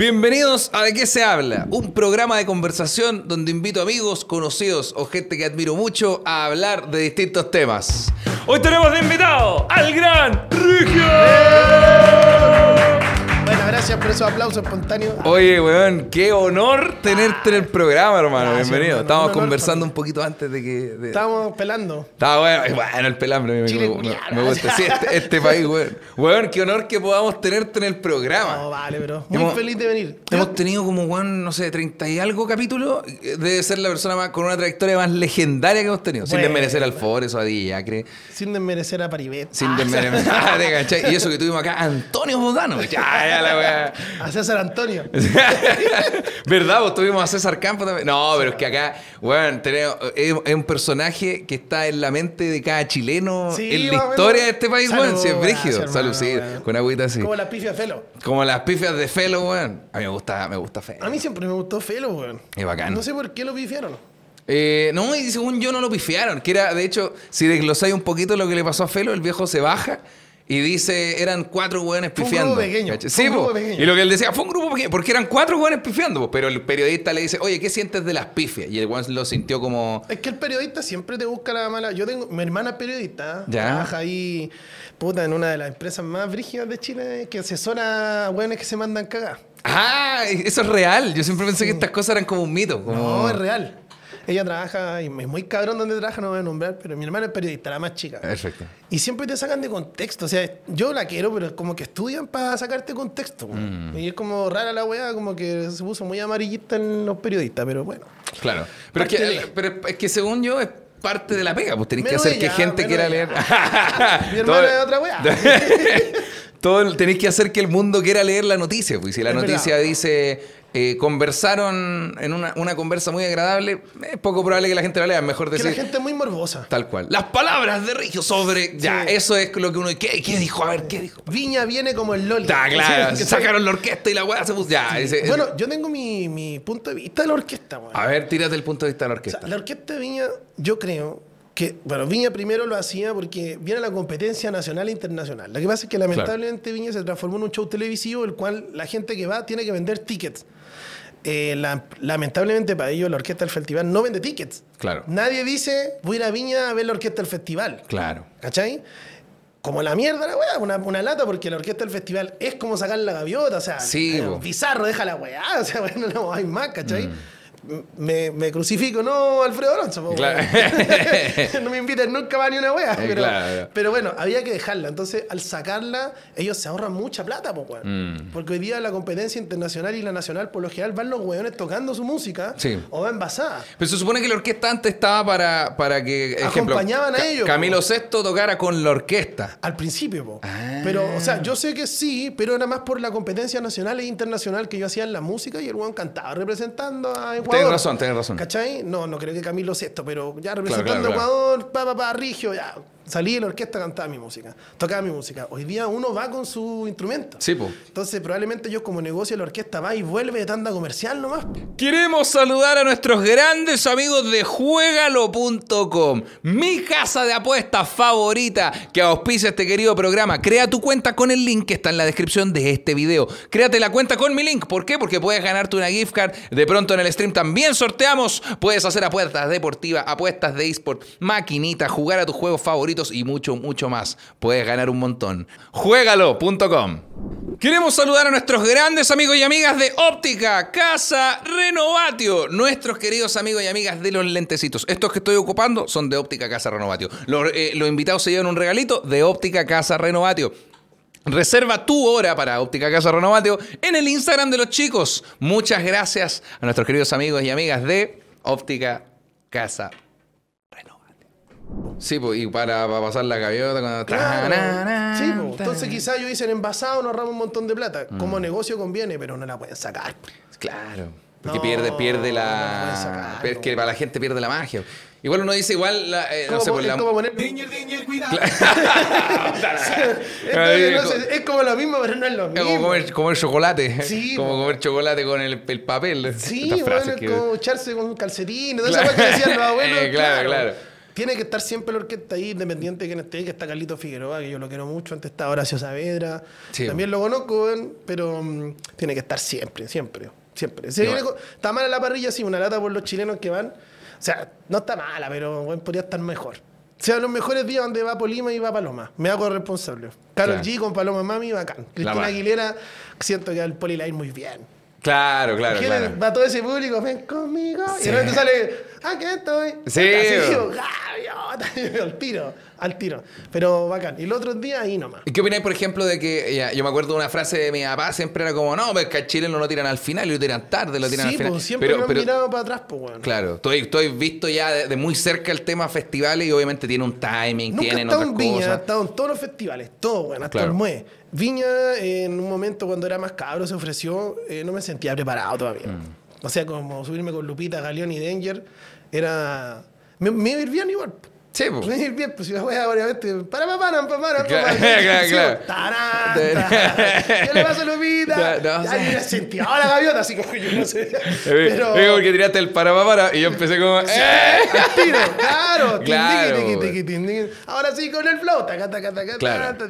Bienvenidos a De qué se habla, un programa de conversación donde invito amigos, conocidos o gente que admiro mucho a hablar de distintos temas. Hoy tenemos de invitado al gran Rigio. Gracias por esos aplausos espontáneos. Oye, weón, qué honor tenerte en el programa, hermano. Gracias, Bienvenido. hermano. Estábamos Un honor conversando un poquito antes de que. de- Estábamos pelando. Estaba bueno, bueno el pelambre, me, Chile me- me gusta. Sí, este, este país, weón. Weón, qué honor que podamos tenerte en el programa. No, vale, bro. Muy Hemos- feliz de venir. Hemos tenido como, weón, no sé, 30 y algo capítulos. Debe ser la persona más, con una trayectoria más legendaria que hemos tenido. Sin desmerecer al Forest o a Di Acre. Sin desmerecer a Paribet. Sin Ah, desmerecer. Ah, te. Y eso que tuvimos acá, Antonio Bodano. Ya, ya la weá. A César Antonio. ¿Verdad? Vos tuvimos a César Campo también. No, pero es que acá, weón, tenemos, es, es un personaje que está en la mente de cada chileno Sí, en la historia de este país, weón. Si es brígido. Salud, sí, con agüita así. Como la pifia Felo. Como las pifias de Felo, weón. A mí me gusta, me gusta Felo. A mí siempre me gustó Felo, weón. Es bacán. No sé por qué lo pifiaron. Eh, no, y según yo no lo pifiaron. Que era, de hecho, si desglosáis un poquito lo que le pasó a Felo, el viejo se baja y dice, eran cuatro hueones Fue un pifiando. grupo pequeño, Sí, un grupo po. pequeño. Y lo que él decía, fue un grupo pequeño, porque eran cuatro hueones pifiando, pero el periodista le dice, oye, ¿qué sientes de las pifias? Y el weón lo sintió como... Es que el periodista siempre te busca la mala. Yo tengo. Mi hermana es periodista. Ya. Trabaja ahí, puta, en una de las empresas más brígidas de Chile que asesora a weones que se mandan cagar. Ah, eso es real. Yo siempre pensé que estas cosas eran como un mito. Como... No, es real. Ella trabaja, y es muy cabrón donde trabaja, no voy a nombrar, pero mi hermana es periodista, la más chica. Perfecto. Y siempre te sacan de contexto. O sea, yo la quiero, pero es como que estudian para sacarte contexto. Mm. Y es como rara la weá, como que se puso muy amarillista en los periodistas, pero bueno. Claro. Pero es, que, de- pero es que según yo es parte de la pega, pues tenéis que hacer que ella, gente menos quiera ella. leer. Mi hermana es otra weá. Todo, tenéis que hacer que el mundo quiera leer la noticia. Pues si la Es noticia verdad. dice eh, conversaron en una, una conversa muy agradable, es poco probable que la gente la lea. Mejor Que decir la gente es muy morbosa. tal cual. Las palabras de Rigio sobre. Ya, Sí. eso es lo que uno. ¿Qué, qué dijo? A ver, ¿qué dijo? Viña viene como el Loli. Está claro. Que Sacaron la orquesta y la weá se puso. Ya, ese- Bueno, yo tengo mi, mi punto de vista de la orquesta, weón. a ver, tírate el punto de vista de la O orquesta. sea, la orquesta de Viña, yo creo que, bueno, Viña primero lo hacía porque viene la competencia nacional e internacional. Lo que pasa es que lamentablemente Viña se transformó en un show televisivo, el cual la gente que va tiene que vender tickets. Eh, la- lamentablemente para ellos la orquesta del festival no vende tickets. Claro. Nadie dice, voy a ir a Viña a ver la orquesta del festival. Claro. ¿Cachai? Como la mierda la weá, una, una lata, porque la orquesta del festival es como sacar la gaviota, o sea, Sí, eh, bizarro, deja la weá, o sea, bueno, no hay más, ¿cachai? Mm. Me, me crucifico, no, Alfredo Alonso, po, Claro. no me inviten nunca más ni una weá, Eh, pero, claro. pero bueno, había que dejarla. Entonces, al sacarla, ellos se ahorran mucha plata, po, weón. Mm. Porque hoy día la competencia internacional y la nacional, por lo general, van los weones tocando su música Sí. o va envasada. Pero se supone que la orquesta antes estaba para, para que, ejemplo, Acompañaban a ellos, Camilo. VI tocara con la orquesta. Al principio. Ah. Pero, o sea, yo sé que sí, pero era más por la competencia nacional e internacional que yo hacía en la música y el weón cantaba representando a Ecuador. Tienes razón, tienes razón. ¿Cachai? No, no creo que Camilo Sexto, pero ya representando claro, a Ecuador, pa, pa, pa, Rigio, ya. Salí de la orquesta, cantaba mi música, tocaba mi música. Hoy día uno va con su instrumento. Sí, po. Entonces, probablemente ellos como negocio la orquesta va y vuelve de tanda comercial nomás. Queremos saludar a nuestros grandes amigos de juegalo.com, mi casa de apuestas favorita que auspicia este querido programa. Crea tu cuenta con el link que está en la descripción de este video. Créate la cuenta con mi link. ¿Por qué? Porque puedes ganarte una gift card. De pronto en el stream también sorteamos. Puedes hacer apuestas deportivas, apuestas de eSport, maquinitas, jugar a tus juegos favoritos y mucho, mucho más. Puedes ganar un montón. Juegalo.com. Queremos saludar a nuestros grandes amigos y amigas de Óptica Casa Renovatio, nuestros queridos amigos y amigas de los lentecitos. Estos que estoy ocupando son de Óptica Casa Renovatio. Los, eh, los invitados se llevan un regalito de Óptica Casa Renovatio. Reserva tu hora para Óptica Casa Renovatio en el Instagram de los chicos. Muchas gracias a nuestros queridos amigos y amigas de Óptica Casa. Sí, pues, y para, para pasar la gaviota cuando... Claro. Sí, po. entonces quizás ellos dicen envasado, nos ahorramos un montón de plata. Mm. Como negocio conviene, pero no la pueden sacar. Claro. Porque No, pierde, pierde no la puedes la. sacar, es no. que para la gente pierde la magia. Igual uno dice, igual, la, eh, no sé, po- por es la. como poner... es, no sé, es como lo mismo, pero no es lo es mismo. como comer, comer chocolate. Sí, como comer chocolate con el, el papel. Sí, bueno, es que- como echarse con calcetines, todas esas cosas que decían los abuelos. Eh, claro, claro. Tiene que estar siempre la orquesta ahí, independiente de quién esté, que está Carlito Figueroa, que yo lo quiero mucho, antes estaba Horacio Saavedra, Sí, también lo conozco, pero mm, tiene que estar siempre, siempre, siempre. Si viene está mala la parrilla, sí, una lata por los chilenos que van. O sea, no está mala, pero weón, podría estar mejor. O sea, los mejores días donde va Polima y va Paloma. Me hago responsable. Carol Claro. G con Paloma Mami, bacán. Cristina. Aguilera, siento que al Poli le va a ir muy bien. Claro, claro, claro. Va todo ese público, ven conmigo. Sí. Y de repente sale, aquí estoy. Sí, Así, gaviota, al tiro, al tiro. Pero bacán. Y los otros días ahí nomás. ¿Y qué opináis, por ejemplo, de que ya, yo me acuerdo de una frase de mi papá, siempre era como, no, pues que al chileno lo tiran al final y lo tiran tarde, lo tiran al Sí, final. pues siempre pero, lo han pero- mirado para atrás, pues, bueno. Claro, tú has visto ya de, de muy cerca el tema festivales y obviamente tiene un timing, estado otras en Viña, he estado en todos los festivales, todo, bueno, hasta Claro. el MUE. Viña, en un momento cuando era más cabro, se ofreció, eh, no me sentía preparado todavía. Mm. O sea, como subirme con Lupita, Galeón y Danger, era... Me, me bien igual. Sí, pues. Me bien, pues si la wea, obviamente, para, para, para, para, para, Claro, claro, claro. Tarán. ¿Qué le pasa a Lupita? No, no, yo ya sentía la gaviota, así como yo no sé. Pero... Digo, porque tiraste el para para para y yo empecé como, ¡eh! Tiro, claro. Claro. Ahora sí con el flow, taca,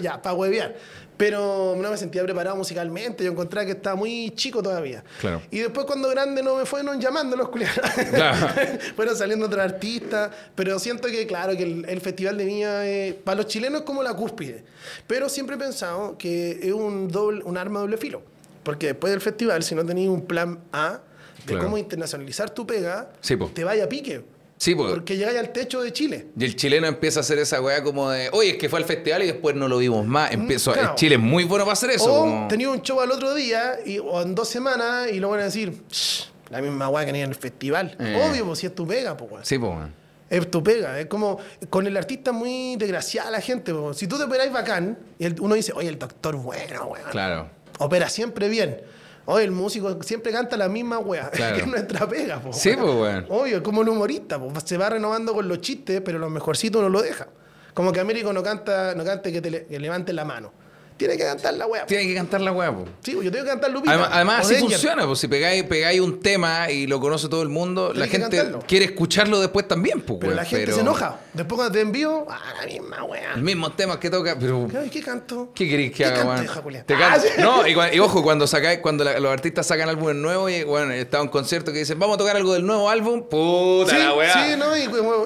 ya, para huevear. Pero no me sentía preparado musicalmente, yo encontraba que estaba muy chico todavía. Claro. Y después cuando grande no me fueron llamando los culiados. Claro. fueron saliendo otros artistas, pero siento que claro, que el, el Festival de Viña eh, para los chilenos es como la cúspide. Pero siempre he pensado que es un, doble, un arma de doble filo. Porque después del festival, si no tenéis un plan A de Claro. cómo internacionalizar tu pega, Sí, te vaya a pique. Sí, pues. Porque llegáis al techo de Chile. Y el chileno empieza a hacer esa weá como de, oye, es que fue al festival y después no lo vimos más. Claro. el Chile es muy bueno para hacer eso. o como- tenía un show al otro día y, o en dos semanas y lo van a decir, "Shh, la misma weá que tenía en el festival. Eh. Obvio, pues si es tu pega, pues weón. Sí, pues. weón. Es tu pega. Es como con el artista muy desgraciada la gente. po. Si tú te operáis bacán, y el- uno dice, oye, el doctor bueno, weón. Claro. Opera siempre bien. Oye, el músico siempre canta la misma weá. Claro. que es nuestra pega, po, Sí, pues, weón. Obvio, es como el humorista, pues, se va renovando con los chistes, pero los mejorcitos no lo deja. Como que Américo no canta, no cante que te le- que levante la mano. Tiene que cantar la weá. Tiene que cantar la weá, pues. Sí, yo tengo que cantar Lupita. Además, además así funciona, pues si pegáis, pegáis un tema y lo conoce todo el mundo, la gente cantarlo. quiere escucharlo después también, pues, Pero la gente pero se enoja. Después cuando te envío, ah, la misma weá. El mismo tema que toca, pero ¿Qué canto? ¿qué queréis que ¿Qué haga, weón? Te Ah, can- sí. No, y, ojo, cuando sacáis, cuando la- los artistas sacan álbumes nuevos y bueno, está un concierto que dicen, vamos a tocar algo del nuevo álbum, puta Sí, la weá. sí, no, y,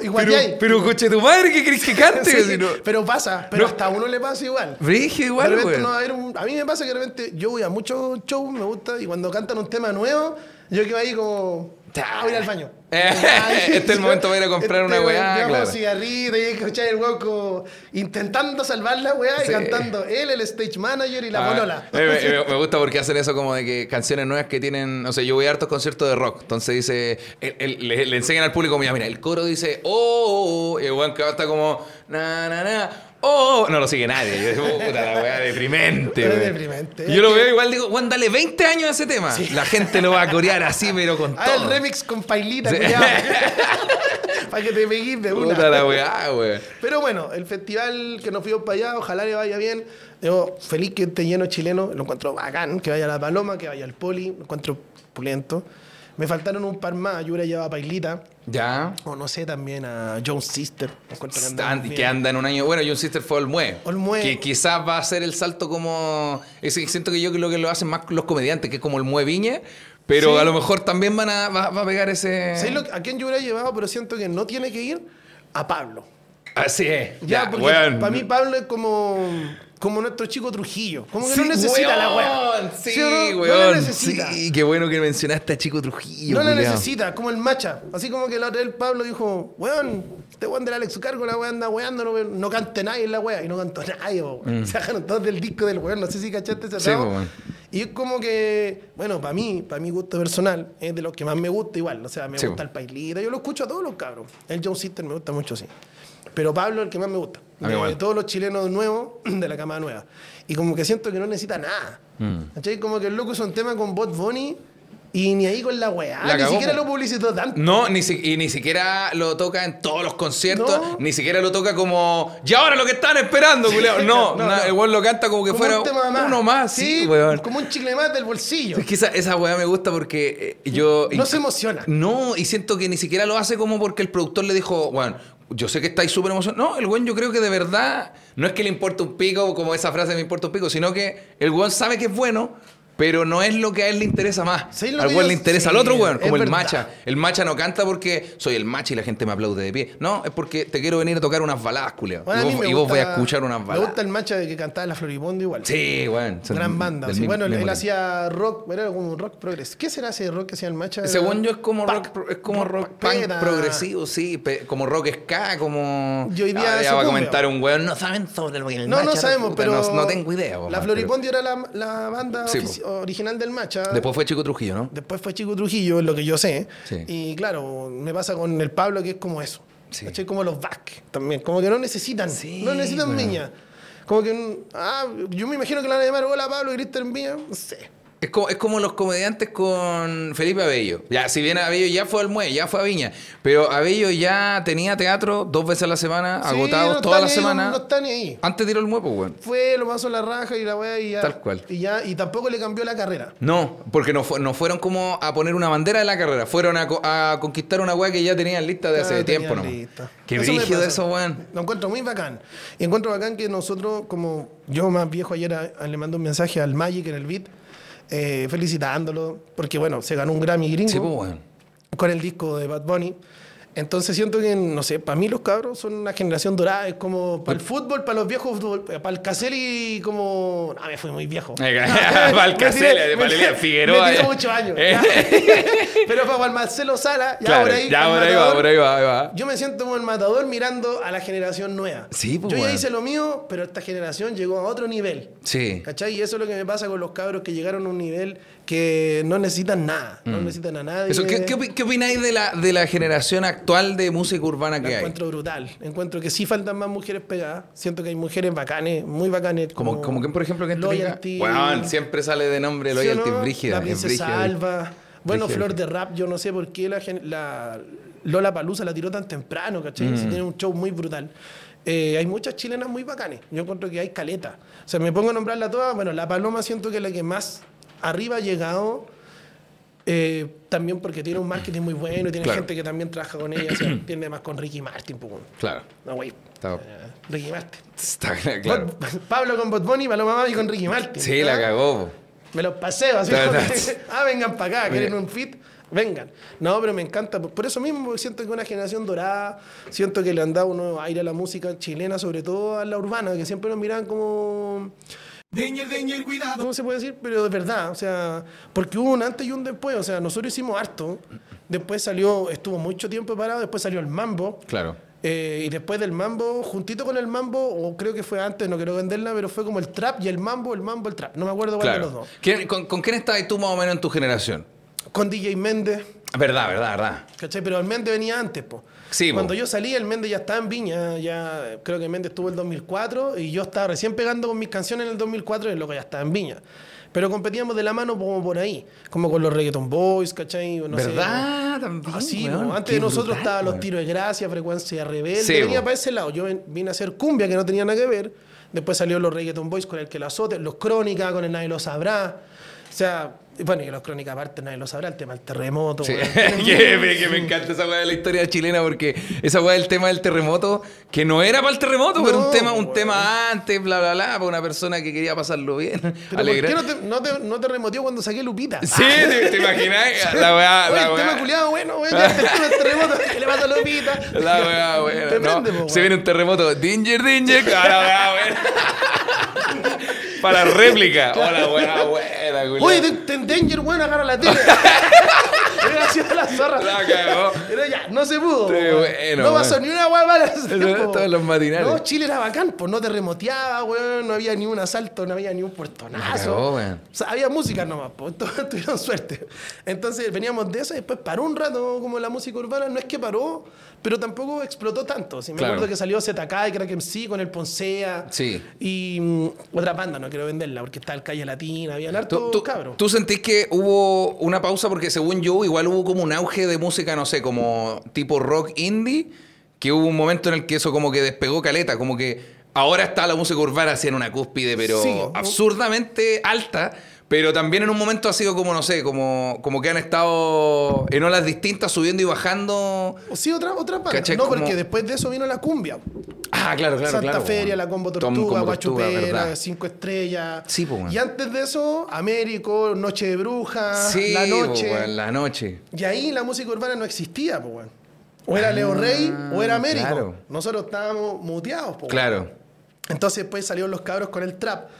y pero, coche tu madre, ¿qué querés que cante? Sí, Si no- Pero pasa, pero No. hasta a uno le pasa igual. Brígido igual, repente no a, un- a mí me pasa que de repente yo voy a muchos shows, me gusta, y cuando cantan un tema nuevo, yo quedo ahí como, ah, voy a ir al baño. Eh, este es el momento para ir a comprar una weá, claro. cigarrito y escuchar el como intentando salvar la weá y cantando él, el stage manager y la Ah, bolola. eh, me, gusta porque hacen eso como de que canciones nuevas que tienen. O sea, yo voy a hartos conciertos de rock. Entonces dice. el- el- le, le enseñan al público, mira, mira, el coro dice. Oh, oh, oh", y el weón que va está como. Na, na, na. Oh, no lo sigue nadie. Yo digo, puta la weá, deprimente. Es deprimente. Yo lo veo igual, digo, weón, dale 20 años a ese tema. La gente lo va a corear así, pero con Ah, el todo. remix con pailita, Sí. Para que te pegues de una. Puta la weá, weón. Pero bueno, el festival que nos fuimos para allá, ojalá le vaya bien. Yo feliz que esté lleno chileno, lo encuentro bacán, que vaya la Paloma, que vaya el Poli, lo encuentro pulento. Me faltaron un par más, yo hubiera llevado a Pailita, Ya. o no sé, también a Jones Sister. que bien. que anda en un año. Bueno, John Sister fue Olmue. Olmue. Que quizás va a ser el salto como. ese- siento que yo creo que lo hacen más los comediantes, que es como Olmue Viña. Pero Sí. a lo mejor también van a, va, va a pegar ese. ¿Sabes lo- a quién yo hubiera llevado? Pero siento que no tiene que ir a Pablo. Así es. Ya, Ya, porque para mí Pablo es como, como nuestro chico Trujillo. Como que Sí, no necesita la weón, weá. Sí, o no? weón. No la necesita. Sí, qué bueno que mencionaste a Chico Trujillo. No la culiao. necesita, como el macha. Así como que la otra vez Pablo dijo, weón, este weón del Alex Cargo, la weón anda weando, no, no cante nadie en la wea. Y no cantó nadie, weón. Se sacaron todos del disco del weón, no sé si cachaste ese Mm. Sí, weón. Y es como que, bueno, para mí, para mi gusto personal, es de los que más me gusta igual. O sea, me Sí, gusta el Pailita, yo lo escucho a todos los cabros. El John Sister me gusta mucho, sí. Pero Pablo es el que más me gusta. De, todos los chilenos nuevos de la cama nueva. Y como que siento que no necesita nada. Mm. Como que el loco hizo un tema con Bot Bunny Y ni ahí con la weá. La ni siquiera lo publicitó tanto. No, ni si- y ni siquiera lo toca en todos los conciertos, No. ni siquiera lo toca como. Y ahora lo que están esperando, culiao". No, No, na- no. el weón lo canta como que Como fuera un tema más. uno más, sí, weón. Como un chicle más del bolsillo. Es que esa, esa weá me gusta porque eh, yo. No se emociona. No, y siento que ni siquiera lo hace como porque el productor le dijo, bueno, yo sé que estáis súper emocionados. No, el weón yo creo que de verdad no es que le importa un pico, como esa frase me importa un pico, sino que el weón sabe que es bueno, pero no es lo que a él le interesa más. Sí, al weón yo- le interesa sí, al otro weón, como el verdad. macha. El macha no canta porque soy el macha y la gente me aplaude de pie. No, es porque te quiero venir a tocar unas baladas. Bueno, a y vos, me y vos gusta- vais a escuchar unas Me baladas. gusta el macha de que cantaba en la Floripondio igual. Sí, weón. Gran banda. del sí. mismo- Bueno, mismo él hacía rock, era como un rock progresivo. ¿Qué será ese rock que hacía el macha? Según yo es como rock, es como rock punk progresivo, sí, pe- como rock ska, como Y hoy día Ah, ya va a comentar un weón, no saben sobre lo que el No, no Macha, sabemos, pero. no, no tengo idea. La Floripondio era la, banda Sí, ofici- original del macha. Después fue Chico Trujillo, ¿no? Después fue Chico Trujillo, es lo que yo sé. Sí. Y claro, me pasa con el Pablo que es como eso. Sí. ¿Cachai? Como los Vázquez también. Como que no necesitan. Sí, no necesitan bueno. viña. Como que. Ah, yo me imagino que la van a llamar Hola Pablo y Cristian Viña. No sé. Es como, es como los comediantes con Felipe Abello. Ya, si bien Abello ya fue al muelle, ya fue a Viña, pero Abello ya tenía teatro dos veces a la semana, Sí, agotados no toda la ahí, semana. No está ni ahí. Antes tiró el muepo, weón. Fue, lo pasó la raja y la weá y ya. Tal cual. Y ya, y tampoco le cambió la carrera. No, porque no, no fueron como a poner una bandera de la carrera, fueron a, co- a conquistar una weá que ya tenían lista de hace tiempo, ¿no? Qué Eso brígido eso, weón. Lo encuentro muy bacán. Y encuentro bacán que nosotros, como yo más viejo ayer, a- le mandé un mensaje al Magic en el beat, eh, felicitándolo, porque bueno, se ganó un Grammy gringo Sí, pues, con el disco de Bad Bunny. Entonces siento que, no sé, para mí los cabros son una generación dorada, es como para el fútbol, para los viejos, fútbol, para el Caselli como... Ah, me fui muy viejo. Para el Caselli, para Lilian Figueroa, Me ya. muchos años. Eh. Pero para el Marcelo Sala, ya Claro, por ahí. ya el por ahí va, por ahí va, ahí va. yo me siento como el matador mirando a la generación nueva. Sí, pues, Yo ya hice lo mío, pero esta generación llegó a otro nivel. Sí. ¿Cachai? Y eso es lo que me pasa con los cabros que llegaron a un nivel que no necesitan nada. No necesitan a nadie. Mm. Eso, ¿qué, qué opináis de la, de la generación actual de música urbana La que hay? encuentro brutal. Encuentro que sí faltan más mujeres pegadas. Siento que hay mujeres bacanes, muy bacanes. Como, como que, por ejemplo, que Loyalty. Bueno, siempre sale de nombre ¿Sí Loyalty no? Brígida. La es princesa brígida. Alba. Bueno, Brígida. Flor de Rap, yo no sé por qué la, la Lola Palusa la tiró tan temprano, ¿cachai? Mm. Tiene un show muy brutal. Eh, hay muchas chilenas muy bacanes. Yo encuentro que hay caleta. O sea, me pongo a nombrarla todas. Bueno, la Paloma siento que es la que más arriba ha llegado. Eh, también porque tiene un marketing muy bueno y tiene Claro. gente que también trabaja con ella. o sea, tiene más con Ricky Martin. pues, bueno. Claro. No, güey. Está, Eh, Ricky Martin. está claro. Bot- Pablo con Bot Bunny, Paloma Mami con Ricky Martin. Sí, la cagó. Me los paseo así. Que, ah, vengan para acá, quieren un fit, vengan. No, pero me encanta. Por eso mismo siento que una generación dorada, siento que le han dado un nuevo aire a la música chilena, sobre todo a la urbana, que siempre nos miraban como. Cuidado. ¿Cómo se puede decir? Pero de verdad, o sea, porque hubo un antes y un después. O sea, nosotros hicimos harto. Después salió, estuvo mucho tiempo parado, después salió el mambo. Claro. Eh, y después del mambo, juntito con el mambo, o creo que fue antes, no quiero venderla, pero fue como el trap y el mambo, el mambo, el trap. No me acuerdo cuál de los dos. ¿Quién- con, con quién estabas tú más o menos en tu generación? Con DJ Méndez. Verdad, verdad, verdad. ¿Cachai? Pero el Méndez venía antes, po. Sí, po. Cuando yo salí, el Méndez ya estaba en Viña, ya creo que Méndez estuvo el 2004 y yo estaba recién pegando con mis canciones en el 2004 y el loco ya estaba en Viña. Pero competíamos de la mano como por ahí, como con los Reggaeton Boys, ¿cachai? No sé, ¿Verdad? También. Así, weón. po. antes de nosotros estaban los tiros de gracia, frecuencia rebelde. Sí, venía po. para ese lado. Yo vine a hacer cumbia que no tenía nada que ver. Después salió los Reggaeton Boys con el que la azote, los Crónicas con el Nadie lo sabrá. O sea, bueno, y los Crónicas aparte nadie lo sabrá, el tema del terremoto. Sí. que, me, que me encanta esa weá de la historia chilena porque esa weá del tema del terremoto, que no era para el terremoto, pero No, un tema, un tema antes, bla, bla, bla, para una persona que quería pasarlo bien. Pero ¿por qué no te, no te, no te remoteó cuando saqué Lupita? Sí, ¿te, te imaginas? La weá, la el tema weá. culiado, bueno, el terremoto, ¿qué le pasa a Lupita? La weá, weá. Te no, prende, po, se viene un terremoto. Danger. Ah, la weá, weá. Para réplica. Hola, weá, buena, culiao. Oye, ten, ten danger, bueno, agarra la tele. La zorra. La cagó. Pero ya, no se pudo. Bueno, no pasó ni una hueá mala. Todos los matinales. No, Chile era bacán, pues no te remoteaba, weón, no había ni un asalto, no había ni un puertonazo. cagó, weón. O sea, había música nomás, pues todos tuvieron suerte. Entonces veníamos de eso y después paró un rato como la música urbana, no es que paró, pero tampoco explotó tanto. Si me Claro. acuerdo que salió ZK y Crack MC con el Poncea. Sí. Y mm, otra banda, no quiero venderla, porque está el Calle Latina, había harto ¿Tú, tú, tú sentís que hubo una pausa? Porque según yo, igual hubo como un auge de música, no sé, como tipo rock indie, que hubo un momento en el que eso como que despegó caleta, como que ahora está la música urbana así en una cúspide, pero Sí. absurdamente alta. Pero también en un momento ha sido como, no sé, como, como que han estado en olas distintas, subiendo y bajando. Sí, otra, otra. ¿Cachai? No, Como- porque después de eso vino la cumbia. Ah, claro, claro, Santa claro. Feria, la Combo Tom- Tortuga, Combo Tortuga, Guachupera. Cinco Estrellas. Sí, po, weón. Y antes de eso, Américo, Noche de Brujas, Sí, La po, Noche. weón, la noche. Y ahí la música urbana no existía, pues. O era Leo Rey o era Américo. Ah, claro. Nosotros estábamos muteados, pues. Claro. Entonces después salieron los cabros con el trap.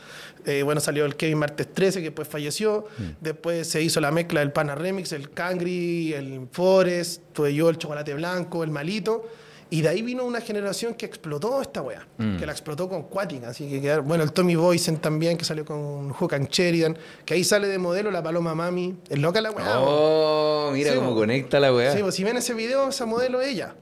Eh, bueno, salió el Kevin Martes 13, que después falleció. Mm. Después se hizo la mezcla del Pana Remix, el Cangri, el Forest, tuve yo el Chocolate Blanco, el Malito. Y de ahí vino una generación que explotó esta weá, Mm. que la explotó con Cuática. Así que, quedaron- bueno, el Tommy Boysen también, que salió con Hook and Sheridan, que ahí sale de modelo la Paloma Mami. Es loca la weá. Oh, mira Sí, cómo conecta la weá. Sí, pues si ven ese video, esa modelo es ella.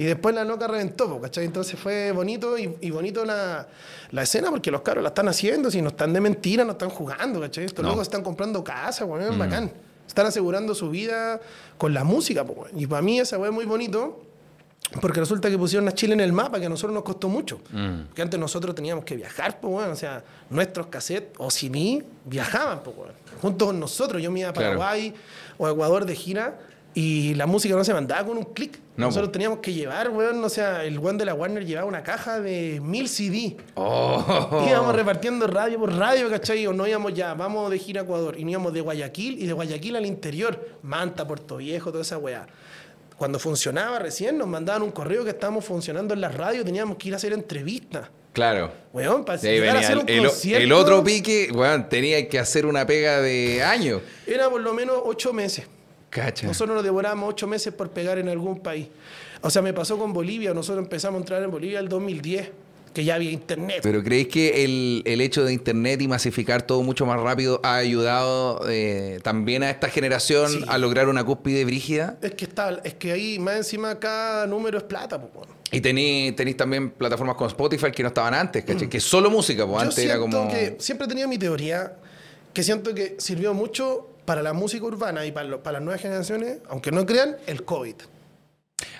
Y después la loca reventó, ¿cachai? Entonces fue bonito y, y bonito la, la escena porque los cabros la están haciendo, si no están de mentira, no están jugando, ¿cachai? Estos No. locos están comprando casa, weón, bacán. Están asegurando su vida con la música, weón. Y para mí esa weá es muy bonito porque resulta que pusieron a Chile en el mapa, que a nosotros nos costó mucho. Porque antes nosotros teníamos que viajar, pues, bueno, o sea, nuestros cassettes o CD viajaban, pues, bueno, junto con nosotros. Yo me iba a Claro. Paraguay o Ecuador de gira y la música no se mandaba con un clic. No, nosotros po. teníamos que llevar, weón, o sea, el weón de la Warner llevaba una caja de mil CD. Oh. Íbamos repartiendo radio por radio, ¿cachai? O no íbamos ya, vamos de gira a Ecuador. Y no íbamos de Guayaquil y de Guayaquil al interior. Manta, Puerto Viejo, toda esa weá. Cuando funcionaba recién, nos mandaban un correo que estábamos funcionando en la radio, teníamos que ir a hacer entrevistas. Claro. Weón, para llegar a hacer un el- concierto, el otro pique, weón, tenía que hacer una pega de años. Era por lo menos ocho meses. Cacha. Nosotros nos devorábamos ocho meses por pegar en algún país. O sea, me pasó con Bolivia. Nosotros empezamos a entrar en Bolivia el 2010, que ya había internet. Pero ¿creéis que el, el hecho de Internet y masificar todo mucho más rápido ha ayudado eh, también a esta generación Sí. a lograr una cúspide brígida? Es que está, es que ahí más encima cada número es plata, pues. Y tenéis también plataformas como Spotify que no estaban antes, ¿cachai? Que solo música, pues Yo antes era siento como... que siempre he tenido mi teoría que siento que sirvió mucho para la música urbana y para, lo- para las nuevas generaciones, aunque no crean, el COVID.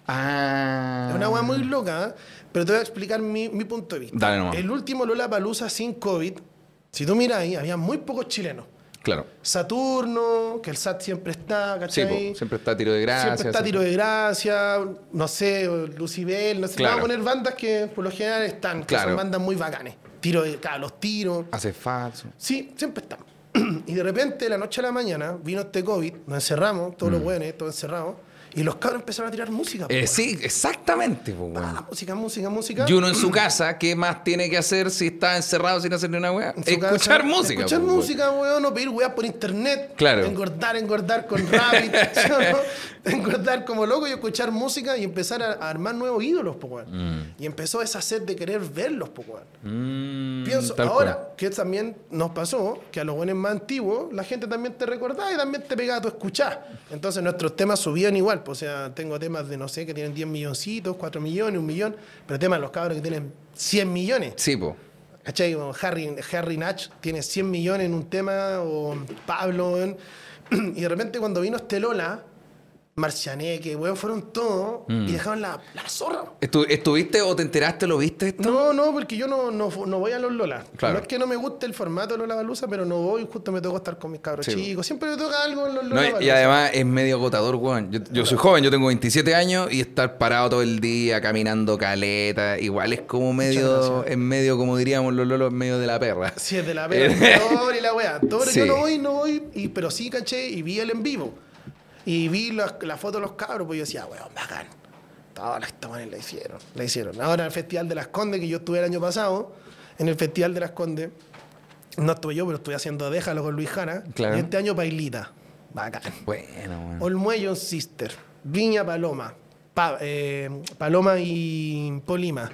Ah. Es una hueá muy loca, ¿eh? pero te voy a explicar mi, mi punto de vista. Dale nomás. El último Lola Palusa sin COVID, si tú miras ahí, había muy pocos chilenos. Claro. Saturno, que el SAT siempre está, Sí, ¿cachai? po, siempre está tiro de gracia. Siempre está Tiro de Gracia, no sé, Lucibel, no sé. Claro. Vamos a poner bandas que por lo general están, que Claro. son bandas muy bacanes. Tiro de, claro, los tiros. Hace falso. Sí, siempre están. y de repente, de la noche a la mañana, vino este COVID, nos encerramos, todos Mm. los buenos, todos encerrados, y los cabros empezaron a tirar música. Eh, sí, exactamente, pues. Ah, música, música, música. Y uno en su casa, ¿qué más tiene que hacer si está encerrado sin hacer ni una weá? Escuchar casa, música. Escuchar pues, música, weón, o pedir weas por internet. Claro. Engordar, engordar con Rabbit. ¿sí o no? Engordar como loco y escuchar música y empezar a, a armar nuevos ídolos, po, weón. Y empezó esa sed de querer verlos, weón. Mm, Pienso, ahora, cual. que también nos pasó, que a los buenos más antiguos, la gente también te recordaba y también te pegaba a tu escuchar. Entonces nuestros temas subían igual, pues, o sea, tengo temas de, no sé, que tienen 10 milloncitos, 4 millones, 1 millón, pero temas de los cabros que tienen 100 millones. Sí, po. ¿Cachai? Harry, Harry Natch tiene 100 millones en un tema, o Pablo, y de repente cuando vino este Lola, Marcianeque, weón, fueron todos Mm. y dejaron la, la zorra. Estu- ¿Estuviste o te enteraste, lo viste esto? No, no, porque yo no, no, no voy a los Lola. Claro. No es que no me guste el formato de Lola Balusa, pero no voy, justo me toca estar con mis cabros Sí. chicos. Siempre me toca algo en los No, Lola y- y además es medio agotador, weón. Yo, yo soy joven, yo tengo 27 años y estar parado todo el día caminando caleta, igual es como medio, es medio, como diríamos los lolos, medio de la perra. Si es de la peor y la weá. Todo Sí. yo no voy, no voy, y, pero sí caché y vi el en vivo. Y vi la, la foto de los cabros, pues yo decía, weón, bacán. Todas las tamanes la hicieron, la hicieron. Ahora el Festival de las Condes, que yo estuve el año pasado, en el Festival de las Condes, no estuve yo, pero estuve haciendo Déjalo con Luis Jara. Claro. Y este año Pailita. Bacán. Bueno, weón. Olmuello Sister, Viña Paloma, Pa- eh, Paloma y Polima.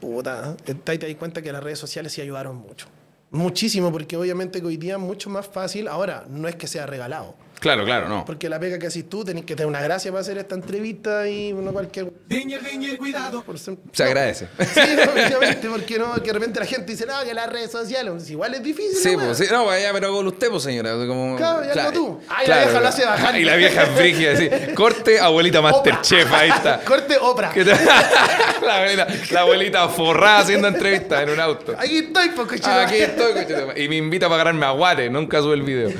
Puta, te te das cuenta que las redes sociales sí ayudaron mucho. Muchísimo, porque obviamente que hoy día es mucho más fácil. Ahora, no es que sea regalado. Claro, claro, no. Porque la pega que haces tú, tenés que tener una gracia para hacer esta entrevista y no cualquier... Danger, danger, cuidado. por ser- Se no. agradece. Sí, obviamente, porque no, que de repente la gente dice, no, que las redes sociales, pues, igual es difícil. Sí, la pues sí, no, vaya, pero con usted, pues señora. Como, Claro, ya no tú. Ay, la vieja lo hace bajando. Y la vieja es brígida, sí. Corte, abuelita Masterchef, ahí está. Corte Oprah. La, abuelita, la abuelita forrada haciendo entrevistas en un auto. Aquí estoy, pues, aquí estoy, coche, y me invita para agarrarme a Guate, nunca sube el video.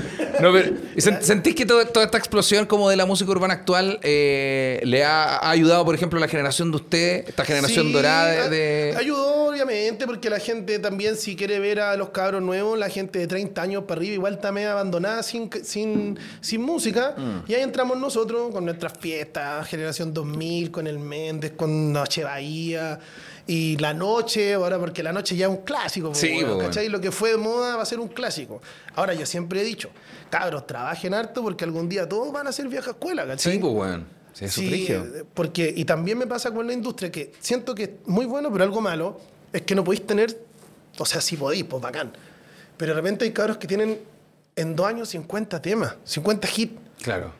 No, pero, ¿y sen- ¿Sentís que todo- toda esta explosión como de la música urbana actual eh, le ha, ha ayudado, por ejemplo, a la generación de usted, esta generación Sí, dorada de, a- Ayudó, obviamente, porque la gente también, si quiere ver a los cabros nuevos, la gente de 30 años para arriba, igual está medio abandonada sin, sin, sin música. Mm. Y ahí entramos nosotros con nuestras fiestas, Generación 2000, con el Méndez, con Noche Bahía. Y la noche, ahora porque la noche ya es un clásico, Sí, weón. ¿cachai? Lo que fue de moda va a ser un clásico. Ahora, yo siempre he dicho, cabros, trabajen harto porque algún día todos van a ser vieja escuela, ¿cachai? Sí, pues, weón. Sí, eso Sí, porque, y también me pasa con la industria, que siento que es muy bueno, pero algo malo, es que no podéis tener, o sea, si podéis, pues bacán. Pero de repente hay cabros que tienen en dos años 50 temas, 50 hits. Claro.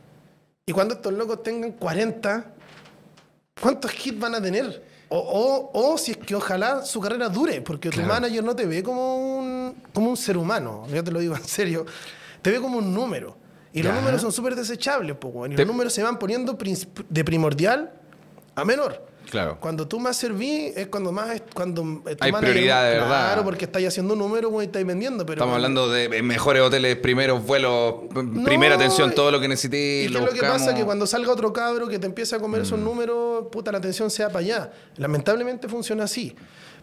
Y cuando estos locos tengan 40, ¿cuántos hits van a tener? O, o, o si es que ojalá su carrera dure, porque tu manager no te ve como un, como un ser humano, yo te lo digo en serio, te ve como un número. Y los Ya. números son súper desechables, pues, weón. Y Te- los números se van poniendo de primordial a menor. Claro. Cuando tú más servís es cuando más es cuando eh, Hay prioridad de verdad. Claro, porque estáis haciendo números y estáis vendiendo. Pero Estamos hablando de mejores hoteles, primeros vuelos, primera atención, todo lo que necesité. Y lo lo que pasa que cuando salga otro cabro que te empieza a comer Mm. esos números, puta, la atención sea para allá. Lamentablemente funciona así.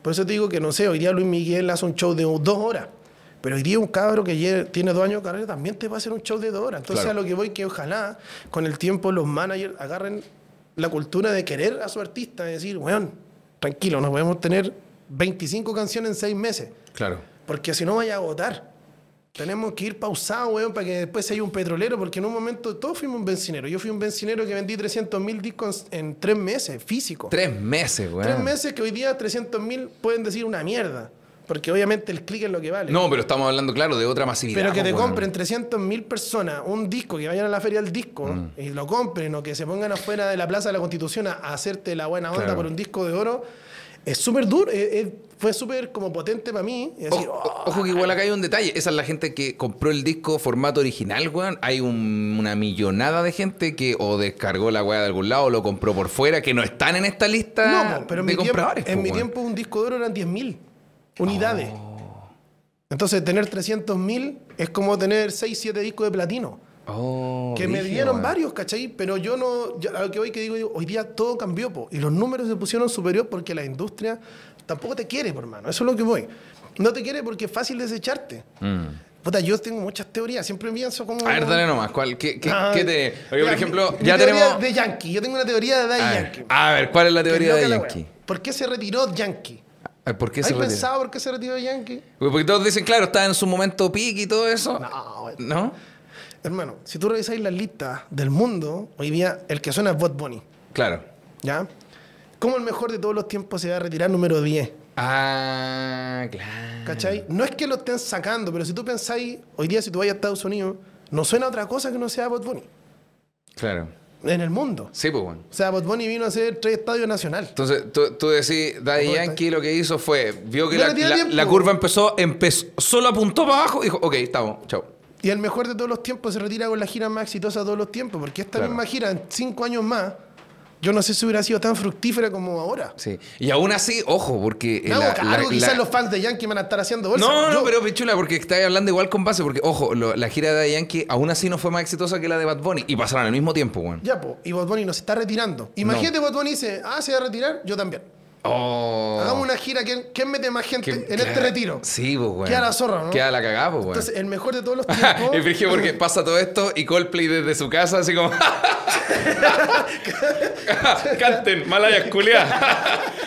Por eso te digo que, no sé, hoy día Luis Miguel hace un show de dos horas. Pero hoy día un cabro que tiene dos años de carrera también te va a hacer un show de dos horas. Entonces Claro. a lo que voy que ojalá con el tiempo los managers agarren la cultura de querer a su artista, de decir, weón, tranquilo, nos podemos tener 25 canciones en seis meses. Claro. Porque si no vaya a agotar. Tenemos que ir pausados, weón, para que después haya un petrolero, porque en un momento todos fuimos un bencinero. Yo fui un bencinero que vendí 300 mil discos en tres meses, físico. Tres meses, weón. Tres meses que hoy día 300 mil pueden decir una mierda. Porque obviamente el clic es lo que vale. No, pero estamos hablando, claro, de otra masividad. Pero que te pues, weón. compren 300 mil personas un disco, que vayan a la feria del disco Mm. y lo compren, o que se pongan afuera de la Plaza de la Constitución a, hacerte la buena onda Claro. por un disco de oro, es súper duro. es- es- fue súper como potente para mí. y decir, Ojo, "Oh, ojo que igual acá hay un detalle. Esa es la gente que compró el disco formato original, weón. Hay un- una millonada de gente que o descargó la weá de algún lado o lo compró por fuera, que no están en esta lista No, pero en de mi, tiempo, compradores. en po, mi weón. tiempo un disco de oro eran 10.000 unidades. Oh. Entonces tener 300.000 es como tener 6, 7 discos de platino. Oh, que me dieron varios, ¿cachai? Pero yo no, yo a lo que voy que digo, digo, hoy día todo cambió, po, y los números se pusieron superior porque la industria tampoco te quiere, por hermano. Eso es lo que voy. No te quiere porque es fácil desecharte. Mm. Puta, yo tengo muchas teorías, siempre pienso como... A ver, dale nomás. ¿Cuál, qué, qué, Ah, qué te... Oye, por ejemplo, mi- ya tenemos... de Yankee. Yo tengo una teoría de Daddy Yankee. a ver, ¿cuál es la teoría de Yankee? ¿Por qué se retiró Yankee? ¿Por qué ¿Has se retiró? pensado por qué se retiró Yankee? Porque todos dicen, claro, estaba en su momento peak y todo eso. No. ¿No? Hermano, si tú revisáis las listas del mundo, hoy día el que suena es Bot Bunny. Claro. ¿Ya? ¿Cómo el mejor de todos los tiempos se va a retirar número 10? Ah, claro. ¿Cachai? No es que lo estén sacando, pero si tú pensáis, hoy día si tú vas a Estados Unidos, no suena otra cosa que no sea Bot Bunny. Claro. En el mundo. Sí, pues bueno. O sea, Bunny vino a hacer tres estadios nacional. Entonces, tú, tú decís, Daddy ¿Cómo Yankee lo que hizo fue, vio que la, curva empezó, empezó, solo apuntó para abajo y dijo, ok, estamos, chao. Y el mejor de todos los tiempos se retira con la gira más exitosa de todos los tiempos, porque esta Claro. misma gira en cinco años más, yo no sé si hubiera sido tan fructífera como ahora. Sí. Y aún así, ojo, porque... No, la- algo la- quizás la- los fans de Yankee van a estar haciendo bolsa. No, no, pero pichula, porque estáis hablando igual con base, porque, ojo, lo- la gira de Yankee aún así no fue más exitosa que la de Bad Bunny y pasaron al mismo tiempo, weón. Ya, po, y Bad Bunny nos está retirando. Imagínate, Bad Bunny dice, ah, se va a retirar, yo también. Oh. Hagamos una gira. ¿Quién, quién mete más gente en este retiro? Sí, pues, weón. Queda la zorra, ¿no? Queda la cagada, pues, weón. Entonces, el mejor de todos los tiempos. Es frigio porque pasa todo esto y Coldplay desde su casa, así como. Canten, Malaya culia.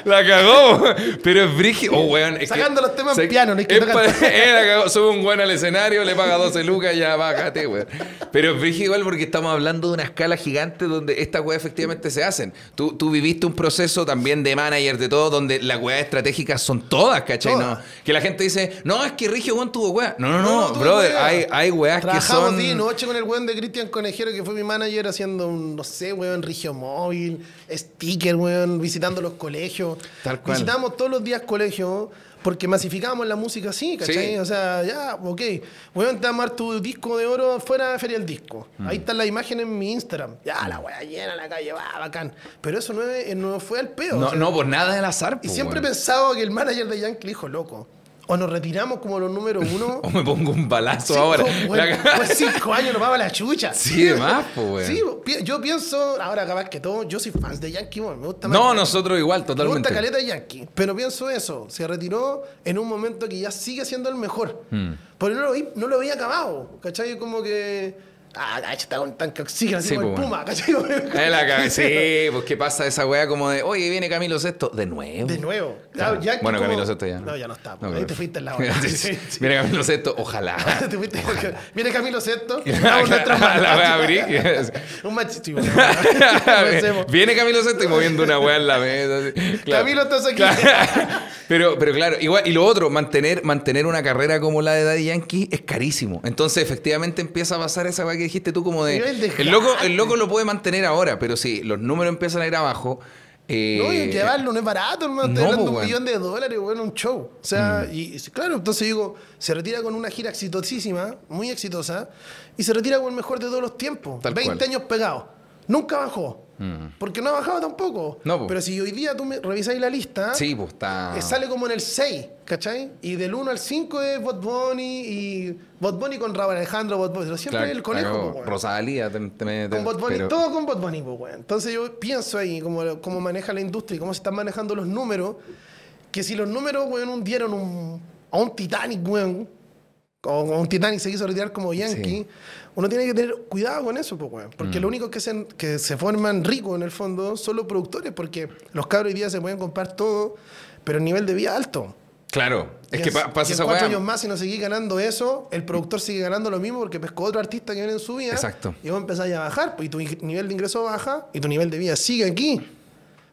La cagó. Pero es frigio. Oh, weón. es que- Sacando los temas en piano, no hay que tocar. eh, la cagó. Sube un weón al escenario, le paga 12 lucas, ya bájate, weón. Pero es frigio igual porque estamos hablando de una escala gigante donde estas weas efectivamente se hacen. Tú, tú viviste un proceso también de manager, de todo, donde las weas estratégicas son todas, ¿cachai? Todas. No, que la gente dice, no, es que Rigio Juan tuvo weas. No, no, No, no, brother, wea. hay, hay weas que son. día y noche con el weón de Cristian Conejero, que fue mi manager, haciendo un, no sé, weón, rigio móvil, sticker, weón, visitando los colegios. Tal cual. Visitamos todos los días colegios porque masificábamos la música así, ¿cachai? Sí. O sea, ya, ok. Vamos a dar tu disco de oro fuera de Feria del Disco. Mm. Ahí están las imágenes en mi Instagram. Ya, la weá llena la calle, va, bacán. Pero eso no, es- no fue al peo. o No, sea, no, por nada del azar. Y po, siempre he weón. pensado que el manager de Yankee dijo, loco, o nos retiramos como los números uno. O me pongo un balazo ahora. no, bueno, La- pues cinco años nos vamos a la chucha. Sí, de más, weón. Sí, yo pienso, ahora capaz que todo, yo soy fan de Yankee, bueno, me gusta más. no, nosotros igual, Me totalmente. gusta caleta de Yankee, pero pienso eso, se retiró en un momento que ya sigue siendo el mejor. Mm. Porque no lo, vi, no lo había acabado, ¿cachai? Como que, ah, está con tanque oxígeno, así Sí, como el pues, Puma, ¿cachai? La sí, pues qué pasa esa weá como de, oye, viene Camilo Sesto, de nuevo. De nuevo. Claro. Yankee Bueno, como- Camilo Sesto ya. No, ya no está. No, pues, ahí te fuiste en la hora. Viene Camilo Sesto, ojalá. Te fuiste porque viene Camilo Sesto. la abrir. Un. Comencemos. Viene Camilo Sesto y moviendo una weá en la mesa. Claro. Camilo, estás aquí. Pero, pero claro, igual, y lo otro, mantener, mantener una carrera como la de Daddy Yankee es carísimo. Entonces, efectivamente, empieza a pasar esa weá que dijiste tú como de. El loco, el loco lo puede mantener ahora, pero si los números empiezan a ir abajo. eh, No, y llevarlo no es barato, hermano. No, hablando de pues, un. Mm. millón de dólares, bueno, un show. O sea, y, y claro, entonces digo, se retira con una gira exitosísima, muy exitosa, y se retira con el mejor de todos los tiempos. Tal 20 cual. Mm. años pegados. Nunca bajó. Porque no ha bajado tampoco. No. Pero si hoy día tú me revisáis la lista, Sí, está. eh, sale como en el 6, ¿cachai? Y del 1 al 5 es Bot Bunny y Bot Bunny con Raúl Alejandro, Bot Bunny. Pero siempre Claro, el conejo, claro, po. Rosalía, te- te- te- Con Bot Bunny, pero- todo con Bot Bunny, pues, weón. Entonces yo pienso ahí cómo, cómo maneja la industria y cómo se están manejando los números, que si los números, weón, hundieron un- a un Titanic, weón, o a un Titanic se quiso retirar como Yankee, Sí. Uno tiene que tener cuidado con eso, pues, weón. Porque Mm. lo único que se, que se forman ricos en el fondo son los productores, porque los cabros hoy día se pueden comprar todo, pero el nivel de vida alto. Claro, es que pa- pasa esa cuatro años más, si no seguís ganando eso, el productor sigue ganando lo mismo porque pescó otro artista que viene en su vida. Exacto. Y vos empezáis a bajar, pues, y tu nivel de ingreso baja y tu nivel de vida sigue aquí.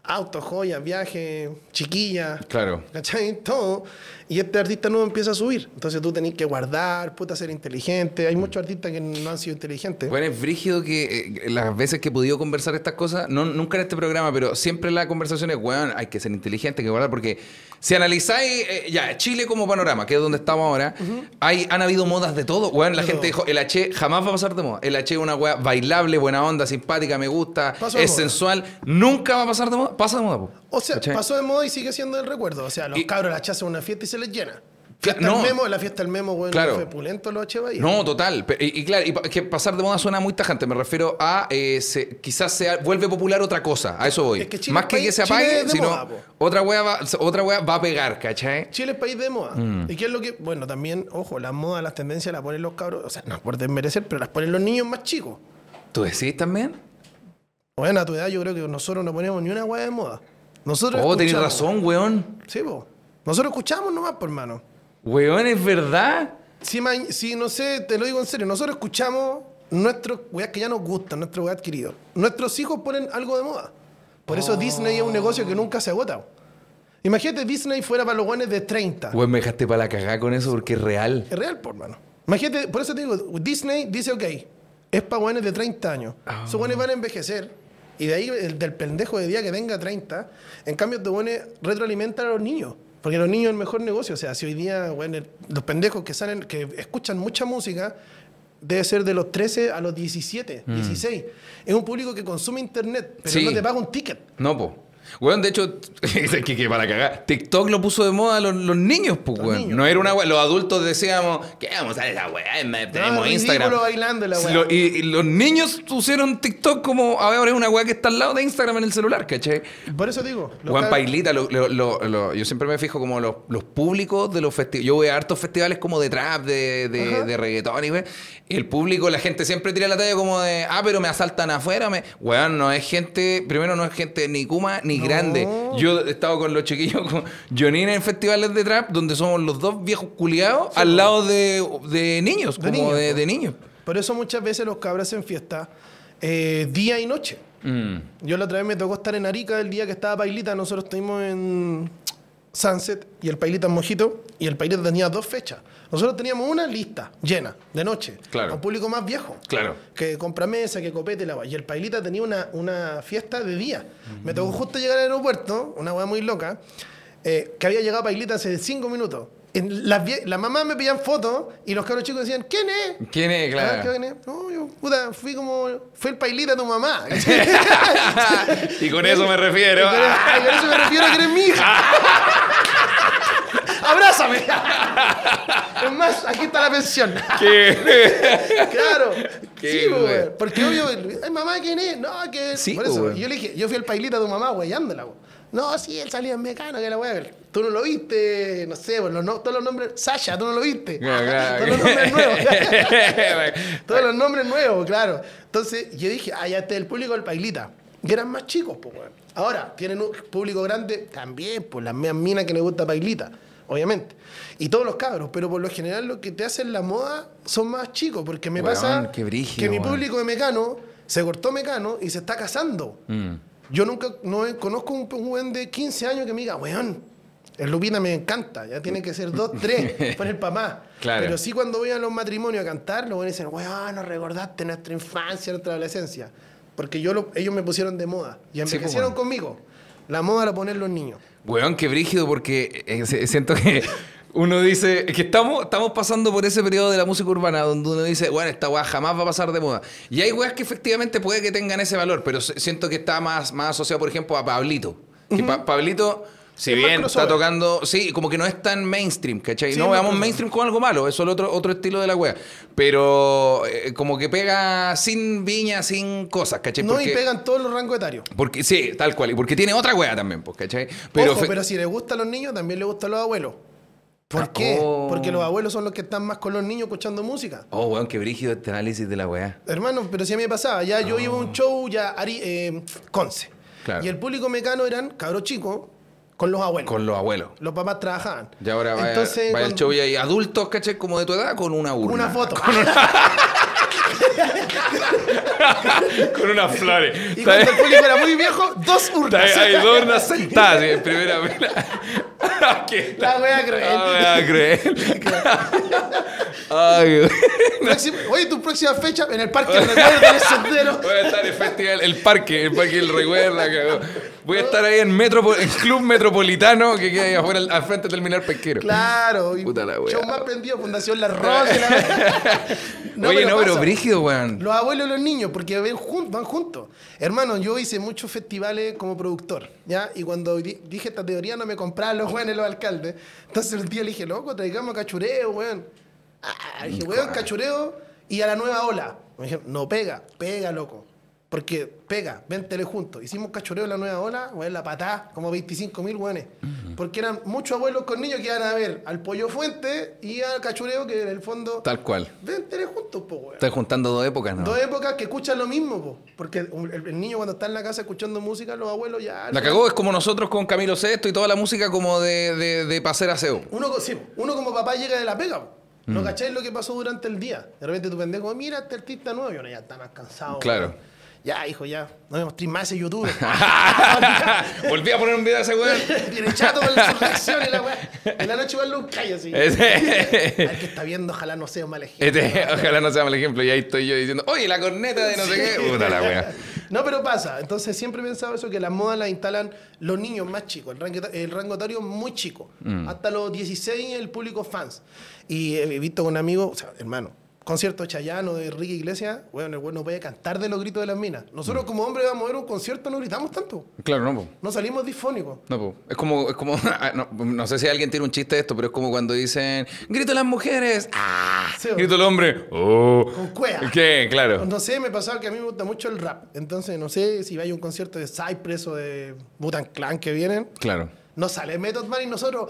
Autos, joyas, viajes, chiquillas. Claro. ¿Cachai? Todo. Y este artista nuevo empieza a subir. Entonces tú tenés que guardar, puta, ser inteligente. Hay muchos artistas que no han sido inteligentes. Bueno, es brígido que eh, las veces que he podido conversar estas cosas, no, nunca en este programa, pero siempre la conversación es, weón, hay que ser inteligente, hay que guardar, porque si analizáis, eh, ya, Chile como panorama, que es donde estamos ahora, hay, han habido modas de todo, weón, la De gente todo. dijo, el H jamás va a pasar de moda, el H es una weá bailable, buena onda, simpática, me gusta, es sensual, nunca va a pasar de moda, pasa de moda, po. O sea, ¿Cachai? pasó de moda y sigue siendo el recuerdo. O sea, los Y- cabros la hacen una fiesta y se les llena. Fiesta no. del memo, la fiesta del memo, weón, Claro. fue pulento los Bahía. No, total. Y, y claro, y que pasar de moda suena muy tajante. Me refiero a eh, se- quizás sea, vuelve popular otra cosa. A eso voy. Es que Chile Más que que país- se Chile apague, sino moda, otra wea va, otra wea va a pegar, ¿cachai? Chile es país de moda. Mm. ¿Y qué es lo que.? Bueno, también, ojo, las modas, las tendencias las ponen los cabros. O sea, no por desmerecer, pero las ponen los niños más chicos. ¿Tú decís también? Bueno, a tu edad yo creo que nosotros no ponemos ni una hueá de moda. Nosotros. Oh, tenés razón, weón. Sí, po. Nosotros escuchamos nomás, por hermano. Weón, es verdad. Si, ma- si, no sé, te lo digo en serio, nosotros escuchamos nuestros weas que ya nos gustan, nuestros weas adquiridos. Nuestros hijos ponen algo de moda. Por Oh. eso Disney es un negocio que nunca se agota. Imagínate Disney fuera para los guanes de 30. Weón, me dejaste para la cagada con eso porque es real. Es real, por mano. Imagínate, por eso te digo, Disney dice, ok, es para guanes de 30 años. Ah. Esos guanes van a envejecer. Y de ahí, el del pendejo de día que tenga 30, en cambio, te guanes retroalimentan a los niños. Porque los niños es el mejor negocio. O sea, si hoy día, bueno, los pendejos que salen, que escuchan mucha música, debe ser de los 13 a los 17, 16. Es un público que consume internet, pero Mm. Sí. no te paga un ticket. No, po. Weón, de hecho, que, que para cagar. TikTok lo puso de moda los, los niños, pues, weón. niños, no era una weá. Los adultos decíamos, ¿qué vamos a hacer esa weá? Me- Tenemos No, Instagram. ridículo bailando la weá. Lo- y, y los niños pusieron TikTok como, a ver, ahora es una weá que está al lado de Instagram en el celular, ¿cachai? Por eso digo. cabros- Pailita, lo- lo- yo siempre me fijo como los, los públicos de los festivales. Yo voy a hartos festivales como de trap, de, de, de reggaetón y we- y el público, la gente siempre tira la talla como de, ah, pero me asaltan afuera. Me... Weón, no es gente, primero no es gente ni kuma ni No. grande. Yo he estado con los chiquillos, con Jonina en festivales de trap, donde somos los dos viejos culiados al lado de, de niños, De como niños, de, niños. Por eso muchas veces los cabros hacen fiesta eh, día y noche. Mm. Yo la otra vez me tocó estar en Arica el día que estaba Pailita. Nosotros estuvimos en Sunset y el Pailita en Mojito. Y el Pailita tenía dos fechas. Nosotros teníamos una lista llena de noche. Claro. A un público más viejo. Claro. Que compra mesa, que copete y la. Y el Pailita tenía una, una fiesta de día. Me tocó justo llegar al aeropuerto, una weá muy loca, eh, que había llegado Pailita hace cinco minutos. En las, mamás me pedían fotos y los cabros chicos decían, ¿quién es? ¿Quién es? Ah, Claro. ¿quién es? No, yo, puta, fui como. Fue el pailita de tu mamá. y con eso me refiero. Ay, con eso me refiero a que eres mi hija. ¡Abrázame! es más, aquí está la pensión. Que- claro. Qué sí, güey. Porque obvio, ay, mamá, ¿quién es? No, que. Sí, Por eso, yo le dije, yo fui el pailita de tu mamá, güeyándola, güey. No, sí, él salía en mecano, que la weá. Tú no lo viste, no sé, los no- todos los nombres. Sasha, tú no lo viste. todos los nombres nuevos. Todos los nombres nuevos, claro. Entonces, yo dije, ah, ya este es el público del Pailita. Y eran más chicos, pues, weón. Ahora, tienen un público grande también, pues las mismas minas que les gusta Pailita, obviamente. Y todos los cabros, pero por lo general lo que te hacen la moda son más chicos, porque me Weón, pasa brígido, que mi weón. público de Mecano se cortó Mecano y se está casando. Mm. Yo nunca no conozco un, un weón de 15 años que me diga, weón, el Lupita me encanta, ya tiene que ser dos, tres, por el papá. Claro. Pero sí cuando voy a los matrimonios a cantar, los dicen, weón, nos recordaste nuestra infancia, nuestra adolescencia. Porque yo lo- ellos me pusieron de moda y Sí, pues, envejecieron weón. conmigo. La moda la ponen los niños. Weón, qué brígido, porque eh, siento que uno dice que estamos, estamos pasando por ese periodo de la música urbana donde uno dice, bueno, esta weá jamás va a pasar de moda. Y hay weas que efectivamente puede que tengan ese valor, pero siento que está más, más asociado, por ejemplo, a Pablito. Que Pa- Pablito, si Es bien está tocando, sí, como que no es tan mainstream, ¿cachai? Sí, no veamos mainstream con algo malo, eso es otro, otro estilo de la wea. Pero eh, como que pega sin viña, sin cosas, ¿cachai? No, y pegan todos los rangos etarios. Porque, sí, tal cual. Y porque tiene otra wea también, pues, ¿cachai? Pero, Ojo, pero si les gustan los niños, también les gustan los abuelos. ¿Por Ah, qué? oh. Porque los abuelos son los que están más con los niños escuchando música. Oh, weón, qué brígido este análisis de la weá. Hermano, pero si a mí me pasaba, ya yo iba a un show, ya Ari, eh, Conce. Claro. Y el público mecano eran cabros chicos con los abuelos. Con los abuelos. Los papás trabajaban. Y ahora vaya, Entonces, vaya el show y hay adultos, ¿cachai? Como de tu edad, con una urna. Una foto. con unas flores. y cuando el público era muy viejo, dos urnas. Hay, dos urnas sentadas en primera fila. ¿Qué? La wea cruel. La wea cruel. Ay, güey. Próximo- Oye, tu próxima fecha en el Parque del Recuerdo del Sendero. Voy a estar en el festival, el parque, el parque del recuerdo. Voy a estar ahí en Metropo- en Club Metropolitano, que queda ahí afuera, al frente del terminal pesquero. Claro. y Puta la. Show más prendido, Fundación La Rosa. la wea. Oye, no, pero brígido, weón. Los abuelos y los niños, porque ven jun- van juntos. Hermano, yo hice muchos festivales como productor, ¿ya? Y cuando di- dije esta teoría no me compraban los jóvenes los alcaldes. Entonces el día le dije, loco, traigamos cachureo, weón. Ah, dije, weón, cachureo y a la nueva ola. Me dijeron, no pega, pega, loco. Porque pega, véntele juntos. Hicimos cachureo en la nueva ola, weón, la patá, como 25 mil weones. Porque eran muchos abuelos con niños que iban a ver al pollo fuente y al cachureo que en el fondo... Tal cual. Véntele juntos, po, weón. Estás juntando dos épocas, ¿no? Dos épocas que escuchan lo mismo, po. porque el, el niño cuando está en la casa escuchando música, los abuelos ya... La cagó es como nosotros con Camilo Sesto y toda la música como de, de, de paser aseo. Uno, sí, uno como papá llega de la pega, po. Mm. ¿no cacháis lo que pasó durante el día? De repente tu pendejo, mira este artista nuevo, y uno ya está más cansado. Claro. weón. Ya, hijo, ya, no me mostrís más ese YouTube. Volví a poner un video a ese weón. Tiene chato con sus reacciones, la weá. En la noche igual lo callo así. Al que está viendo, ojalá no sea un mal ejemplo. este, ojalá no sea mal ejemplo. Y ahí estoy yo diciendo, oye, la corneta de no sé qué. Puta la wea. No, pero pasa. Entonces siempre he pensado eso, que las modas las instalan los niños más chicos, el rango, el rango etario muy chico. Mm. Hasta los 16 el público fans. Y he visto con amigos, o sea, hermano, concierto de Chayanne o de Enrique Iglesias, weón, el weón no puede cantar de los gritos de las minas. Nosotros como hombres vamos a ver un concierto, no gritamos tanto. Claro, no, po. No salimos disfónicos. No, po. Es como, es como ah, no, no sé si alguien tiene un chiste de esto, pero es como cuando dicen, grito las mujeres, ¡ah! Sí, grito el hombre, ¡oh! Con cuea. ¿Qué? Claro. No sé, me pasaba que a mí me gusta mucho el rap. Entonces, no sé si hay un concierto de Cypress o de Butan Clan que vienen. Claro. No sale Method Man y nosotros.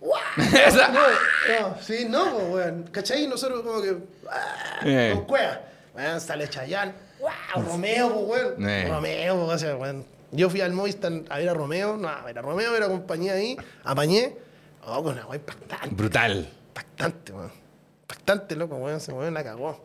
No, no, sí, no, pues, weón. ¿Cachai? Y nosotros como que. ¡ah! Eh. Con cueva. Weón, sale Chayanne. ¡Wow! Romeo, pues, weón. Eh. Romeo, pues, o sea, weón. Yo fui al Movistar a ver a Romeo. No, a ver a Romeo, a ver a compañía ahí. Apañé. Oh, con una weón impactante. Brutal. Impactante, weón. Impactante, loco, weón. Se weón la cagó.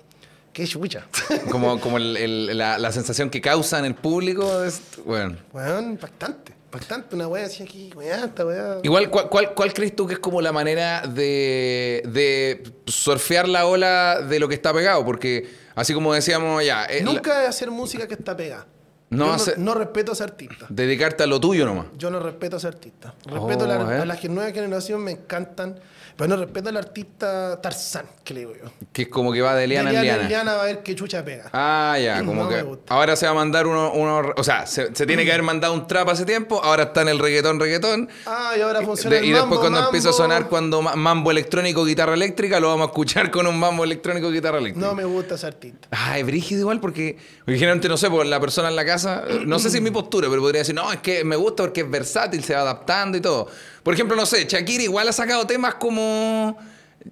Qué chucha. Como, como el- el- la, la sensación que causa en el público. Es, bueno. weón, impactante. Impactante. Una weá así aquí, weón, esta weá. Igual, ¿cuál, cuál, cuál crees tú que es como la manera de, de surfear la ola de lo que está pegado? Porque, así como decíamos ya, eh, la- Nunca hacer música que está pegada. No hace- no respeto a ese artista. dedicarte a lo tuyo nomás. Yo no respeto a ese artista. Respeto Oh, a, la, ¿eh? a la nueva generación, me encantan. Pero no respeto al artista Tarzán, que le digo yo. Que es como que va de liana De en liana liana. en liana va a ver qué chucha pega. Ah, ya, como que ahora se va a mandar uno, uno o sea, se, se tiene que haber mandado un trap hace tiempo, ahora está en el reggaetón, reggaetón. Ah, y ahora funciona De- el y después mambo, cuando empieza a mambo. sonar cuando ma- mambo electrónico, guitarra eléctrica, lo vamos a escuchar con un mambo electrónico, guitarra eléctrica. No me gusta ese artista. Ay, brígido igual porque, porque generalmente no sé, por la persona en la casa, eh, no sé si es mi postura, pero podría decir, no, es que me gusta porque es versátil, se va adaptando y todo. Por ejemplo, no sé, Shakira igual ha sacado temas como...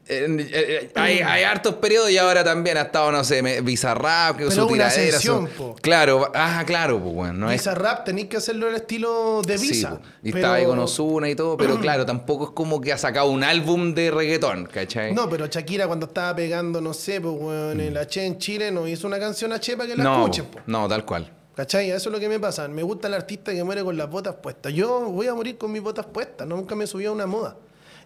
eh, eh, eh, hay, hay hartos periodos y ahora también ha estado, no sé, me- Bizarrap, que su una tiradera. su-. Claro, ah, claro, pues bueno, no es... Visa Rap tenéis que hacerlo en estilo de Sí, Visa. po. y pero- estaba ahí con Ozuna y todo, pero claro, tampoco es como que ha sacado un álbum de reggaetón, ¿cachai? No, pero Shakira cuando estaba pegando, no sé, pues, en la Che en Chile no hizo una canción a Che para que la no, escuchen, po. no, tal cual. ¿Cachai? Eso es lo que me pasa. Me gusta el artista que muere con las botas puestas. Yo voy a morir con mis botas puestas. Nunca me subí a una moda.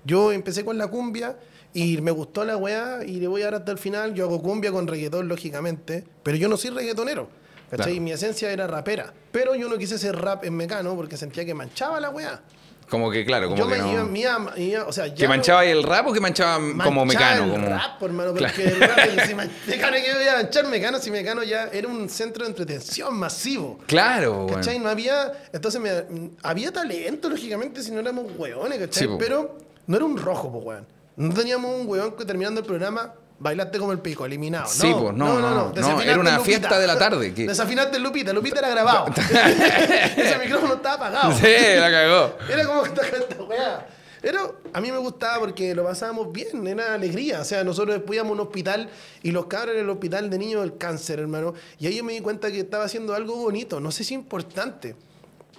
Yo empecé con la cumbia y me gustó la weá y le voy a dar hasta el final. Yo hago cumbia con reggaetón, lógicamente, pero yo no soy reggaetonero. ¿Cachai? Claro. Mi esencia era rapera. Pero yo no quise hacer rap en mecano porque sentía que manchaba la weá. Como que, claro, como yo que me no... iba- o sea, ya ¿Que no- manchaba ahí el rap o que manchaba como mecano? el Como... rap, hermano, Claro. el rap, si man- mecano que voy a manchar mecano, si mecano ya era un centro de entretención masivo. Claro, bueno. ¿Cachai? No había. Entonces me- mm, había talento, lógicamente, si no éramos hueones, ¿cachai? Sí. Pero no era un rojo, pues, weón. No teníamos un hueón que terminando el programa bailaste como el pico, eliminado. Sí, no, po, no, no, no. Desafinaste era una Lupita. fiesta de la tarde, que- Desafinaste Lupita, Lupita era grabado. Ese micrófono estaba apagado. Sí, la cagó. Era como esta, esta weá. Era, a mí me gustaba porque lo pasábamos bien, era alegría. O sea, nosotros después íbamos a un hospital y los cabros en el hospital de niños del cáncer, hermano. Y ahí yo me di cuenta que estaba haciendo algo bonito, no sé si importante,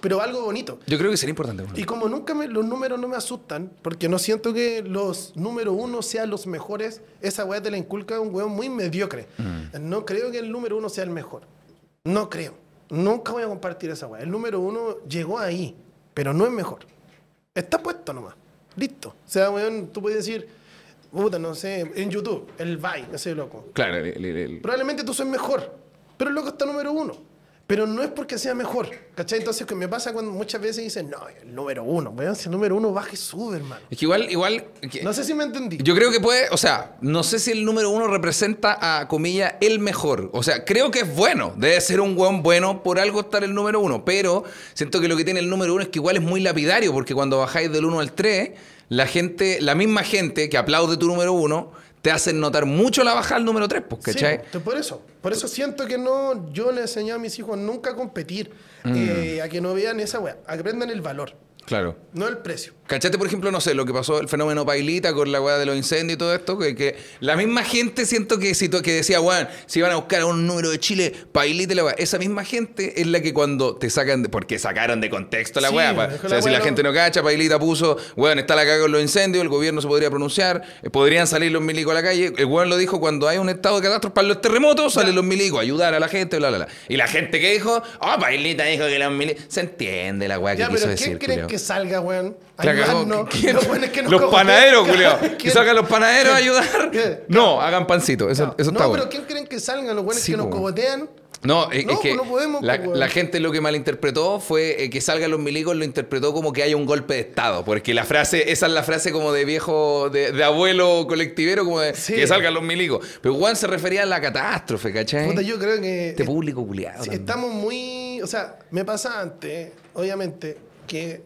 pero algo bonito. Yo creo que sería importante. bueno. Y como nunca me- los números no me asustan, porque no siento que los número uno sean los mejores, esa weá te la inculca un weón muy mediocre. No creo que el número uno sea el mejor. No creo. Nunca voy a compartir esa weá. El número uno llegó ahí, pero no es mejor. Está puesto nomás. Listo. O sea, weón, tú puedes decir, puta, no sé, en YouTube, el Vine, ese loco. Claro, el- el- el- Probablemente tú seas mejor, pero el loco está número uno. Pero no es porque sea mejor, ¿cachai? Entonces, que me pasa cuando muchas veces dicen, no, el número uno, weón, si el número uno baja y sube, hermano. Es que igual, igual. que- No sé si me entendí. Yo creo que puede, o sea, no sé si el número uno representa a comillas el mejor. O sea, creo que es bueno. Debe ser un weón bueno por algo estar el número uno. Pero siento que lo que tiene el número uno es que igual es muy lapidario, porque cuando bajáis del 1 al 3, la gente, la misma gente que aplaude tu número uno, te hacen notar mucho la bajada al número 3, pues, ¿cachai? po, por eso. Por eso siento que no, yo le enseñé a mis hijos nunca a competir, Mm. eh, a que no vean esa weá, a que aprendan el valor, Claro. no el precio. ¿Cachate, por ejemplo, no sé, lo que pasó, el fenómeno Pailita con la weá de los incendios y todo esto? Que, que la misma gente siento que, que decía, weón, si iban a buscar a un número de Chile, Pailita y la weá. Esa misma gente es la que cuando te sacan, de, porque sacaron de contexto la weá. o sea, la si la no- gente no cacha, Pailita puso, weón, está la caga con los incendios, el gobierno se podría pronunciar, eh, podrían salir los milicos a la calle. El weón lo dijo cuando hay un estado de catástrofe para los terremotos, salen los milicos a ayudar a la gente, bla, bla, bla. Y la gente que dijo, oh, Pailita dijo que los milicos. Se entiende la weá que Ya, quiso pero decir. ¿quién creen culiao. Que salga, weón? ayudarnos? Los que nos Los cogotean. panaderos, Julio. Que salgan los panaderos a ayudar. ¿Qué? No, hagan pancito. Eso, eso no, está pero. ¿quién creen que salgan los buenos Sí, que nos cogotean No, es, No, es que no podemos, la, la gente lo que malinterpretó fue eh, que salgan los milicos, lo interpretó como que haya un golpe de Estado. Porque la frase, esa es la frase como de viejo, de, de abuelo colectivero, como de Sí. que salgan los milicos. Pero Juan se refería a la catástrofe, ¿cachai? Puta, yo creo que Este público culiado. Sí, estamos muy. O sea, me pasa antes, obviamente, que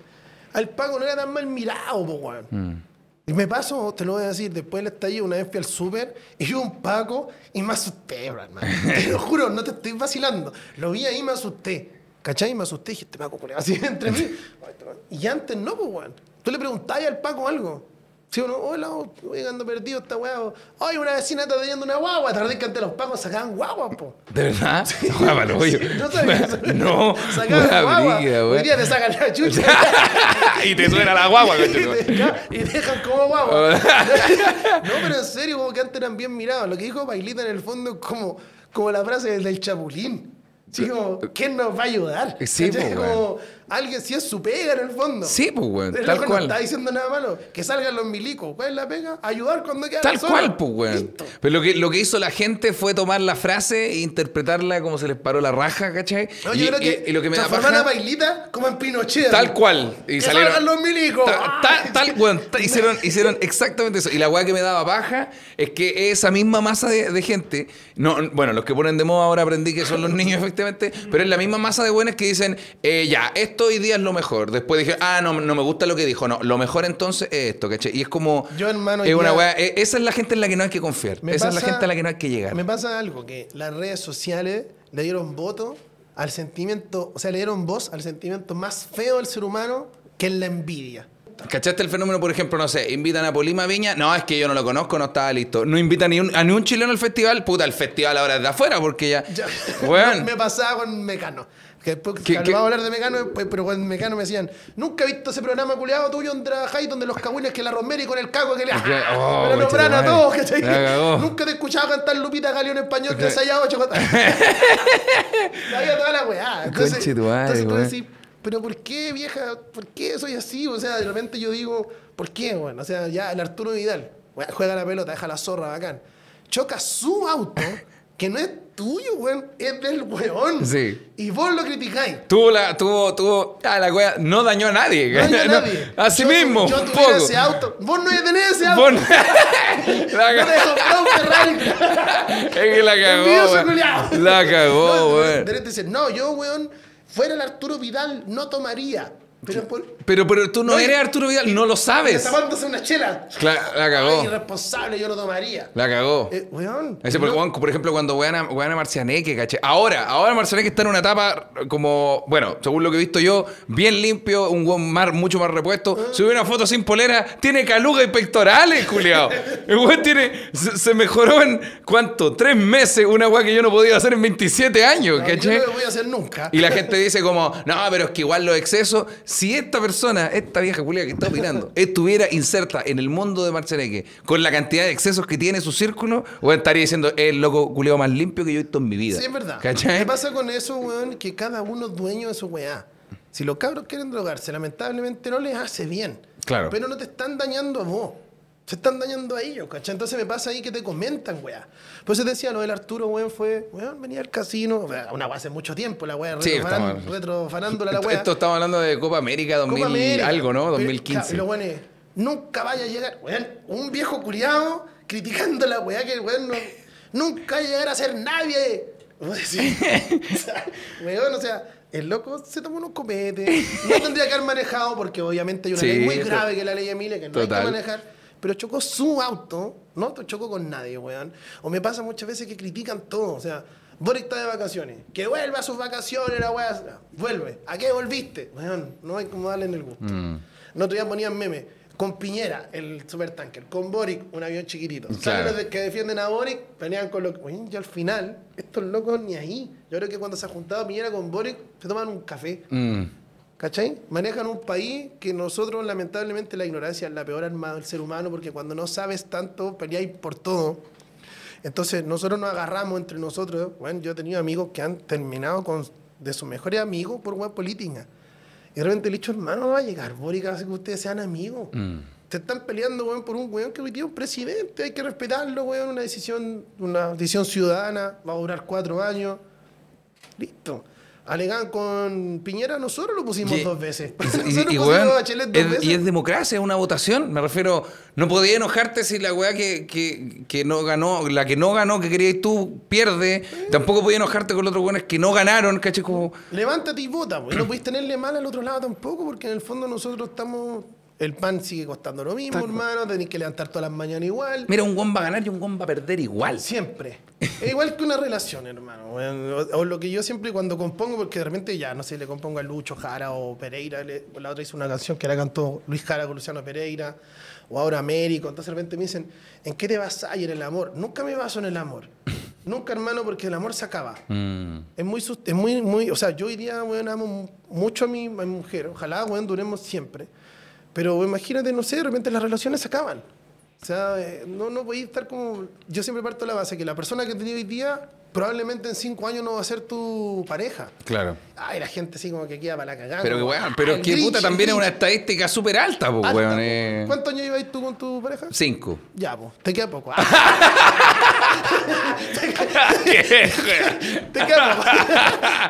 al Paco no era tan mal mirado, po, weón. Mm. Y me pasó, te lo voy a decir, después del estallido, una vez fui al súper y vi un Paco y me asusté, bro, hermano. Te lo juro, no te estoy vacilando. Lo vi ahí y me asusté. ¿Cachai? Y me asusté y dije, este Paco, así entre mí. Y antes no, pues, weón. Tú le preguntabas al Paco algo. Sí o no, hola, voy ando perdido esta weá. Ay, una vecina está teniendo una guagua. Acordás que antes los pacos sacaban guaguas, po. ¿De verdad? Guapa, lo hoyo. ¿No sabías eso? No. Sacaban guagua. Hoy wea. día te sacan la chucha. y te suena la guagua, y, te- dejan como guagua. no, pero en serio, como que antes eran bien mirados. Lo que dijo Bailita en el fondo es como, como la frase del, chapulín. Sí, como, ¿quién nos va a ayudar? Sí, po, como alguien, si es su pega en el fondo. Sí, pues, weón, El tal cual. No está diciendo nada malo. Que salgan los milicos. ¿Cuál es la pega? Ayudar cuando queda Tal solo. cual, pues, weón. Listo. Pero lo que, lo que hizo la gente fue tomar la frase e interpretarla como se les paró la raja, ¿cachai? No, y, yo creo que, y- y lo que me da paja- Bailita como en Pinochet. Tal cual. Y que salieron. salgan los milicos. Ta- ta- tal, weón, ta- hicieron, hicieron exactamente eso. Y la weá que me daba paja es que esa misma masa de, de gente, no, bueno, los que ponen de moda ahora aprendí que son los niños, efectivamente, pero es la misma masa de buenos que dicen, eh, ya, esto hoy día es lo mejor. Después dije, ah, no, no me gusta lo que dijo. No, lo mejor entonces es esto, ¿cachai? Y es como. Yo, hermano, es una weá- eh, esa es la gente en la que no hay que confiar. Esa es la gente a la que no hay que llegar. Me pasa algo, que las redes sociales le dieron voto al sentimiento, o sea, le dieron voz al sentimiento más feo del ser humano, que es la envidia. ¿Cachaste el fenómeno, por ejemplo, no sé, invitan a Polima Viña? No, es que yo no lo conozco, no estaba listo. No invitan ni un- a ni un chileno al festival, puta, el festival ahora es de afuera, porque ya. Ya- Weón. me pasaba con Mecano. Que después ¿Qué- qué? a hablar de Mecano, después, pero con Mecano me decían, nunca he visto ese programa culiado tuyo donde trabajáis, donde los cagüines que la Rosemary con el cago que le Oh, me lo nombran a todos, ¿cachai? Nunca te he escuchado cantar Lupita Galeón en español que Ok. se haya ocho. Sabía toda la weá. Entonces, entonces tú decís, pero ¿por qué, vieja? ¿Por qué soy así? O sea, de repente yo digo, ¿por qué, weón? O sea, ya el Arturo Vidal, weón, juega la pelota, deja la zorra bacán. Choca su auto, que no es tuyo, weón, es del weón. Sí. Y vos lo criticáis. Tuvo la, tuvo, tuvo, ah, la wea, no dañó a nadie. No hay a No, nadie. Así Yo- mismo, Yo tuviera poco. ese auto. Vos no tenés ese auto. Vos- la No te un Ferrari. Es que la cagó. La cagó, No, de- weón. de repente dicen, no, yo, weón, fuera el Arturo Vidal, no tomaría. Pero por. Pero, pero tú no No, eres Arturo Vidal, no lo sabes. Tapándose una chela. Cla- la Ay, cagó. irresponsable, yo no tomaría. La cagó. Eh, weón. Ese por, no- weón, por ejemplo, cuando wean a, wean a Marcianeque, caché. Ahora, ahora Marcianeque está en una etapa como, bueno, según lo que he visto yo, bien limpio, un weón mar, mucho más repuesto. Subió una foto sin polera, tiene caluga y pectorales, culiao. El weón tiene, se, se mejoró en, ¿cuánto? Tres meses, una weá que yo no podía hacer en 27 años, no, yo caché. no lo voy a hacer nunca. Y la gente dice como, no, pero es que igual los excesos, si esta persona, esta vieja culia que está opinando, estuviera inserta en el mundo de Marcianeque con la cantidad de excesos que tiene su círculo, o estaría diciendo, es el loco culiao más limpio que yo he visto en mi vida. Sí, es verdad. ¿Cachai? ¿Qué pasa con eso, weón? Que cada uno es dueño de su weá. Si los cabros quieren drogarse, lamentablemente no les hace bien. Claro. Pero no te están dañando a vos. Se están dañando a ellos, ¿cachai? Entonces me pasa ahí que te comentan, weá. Por eso te decía, lo del Arturo, weón, fue, weón, venía al casino. Una weá hace mucho tiempo, la weá, Sí, estamos- retrofanándola la weá. esto estamos hablando de Copa América 2000 Copa América. algo, ¿no? Pero, 2015. claro, y los weones, nunca vaya a llegar, weón, un viejo curiado criticando la weá que weón no, nunca va a llegar a ser nadie. O sea, weón, o sea, el loco se tomó unos copetes, no tendría que haber manejado porque obviamente hay una Sí, ley muy grave que es la ley Emilia que no hay total. que manejar. Pero chocó su auto, no chocó con nadie, weón. O me pasa muchas veces que critican todo. O sea, Boric está de vacaciones. Que vuelva a sus vacaciones, la weá. Vuelve. ¿A qué volviste? Weón, no hay como darle en el gusto. Mm. No otro día ponían meme. Con Piñera, el supertanker. Con Boric, un avión chiquitito. Claro. Los que defienden a Boric, pelean con los... Weón, y al final, estos locos ni ahí. Yo creo que cuando se ha juntado Piñera con Boric, se toman un café. Mm. ¿Cachai? Manejan un país que nosotros, lamentablemente, la ignorancia es la peor arma del ser humano porque cuando no sabes tanto, peleáis por todo. Entonces, nosotros nos agarramos entre nosotros. Bueno, yo he tenido amigos que han terminado con de sus mejores amigos por web política. Y de repente le he dicho, hermano, no va a llegar Boric que ustedes sean amigos. Mm. Se están peleando, weón, por un weón que hoy día es un presidente. Hay que respetarlo, weón. Una decisión, una decisión ciudadana. Va a durar cuatro años. Listo. Alegan con Piñera, nosotros lo pusimos Y- dos. Y, y, veces. y es democracia, es una votación. Me refiero, no podía enojarte si la weá que, que, que no ganó, la que no ganó, que querías tú, pierde. Tampoco podía enojarte con los otros weones que no ganaron, ¿cachai? Como, Levántate y vota, pues. No podéis tenerle mal al otro lado tampoco, porque en el fondo nosotros estamos. El pan sigue costando lo mismo, hermano. Tenéis que levantar todas las mañanas igual. mira, un guan va a ganar y un guan va a perder igual. Siempre. Es igual que una relación, hermano. O, o lo que yo siempre cuando compongo, porque de repente ya, no sé, le compongo a Lucho Jara o Pereira. le- la otra hizo una canción que la cantó Luis Jara con Luciano Pereira. O ahora Américo. Entonces de repente me dicen, ¿en qué te basas en el amor? Nunca me baso en el amor. Nunca, hermano, porque el amor se acaba. Mm. Es muy, es muy, muy, o sea, yo hoy día, weón, amo mu- mucho a mi, a mi mujer. Ojalá, weón, duremos siempre. Pero imagínate, no sé, de repente las relaciones se acaban. O sea, eh, no, no a estar como... Yo siempre parto la base que la persona que tenía hoy día probablemente en cinco años no va a ser tu pareja. Claro. Ay, la gente así como que queda para la cagada. Pero que weón, ah, pero el que Grinch, puta también es una estadística súper alta, pues, Alta, weón. eh. ¿Cuántos años llevas tú con tu pareja? Cinco. Ya, pues, te queda poco. Ah, te queda poco.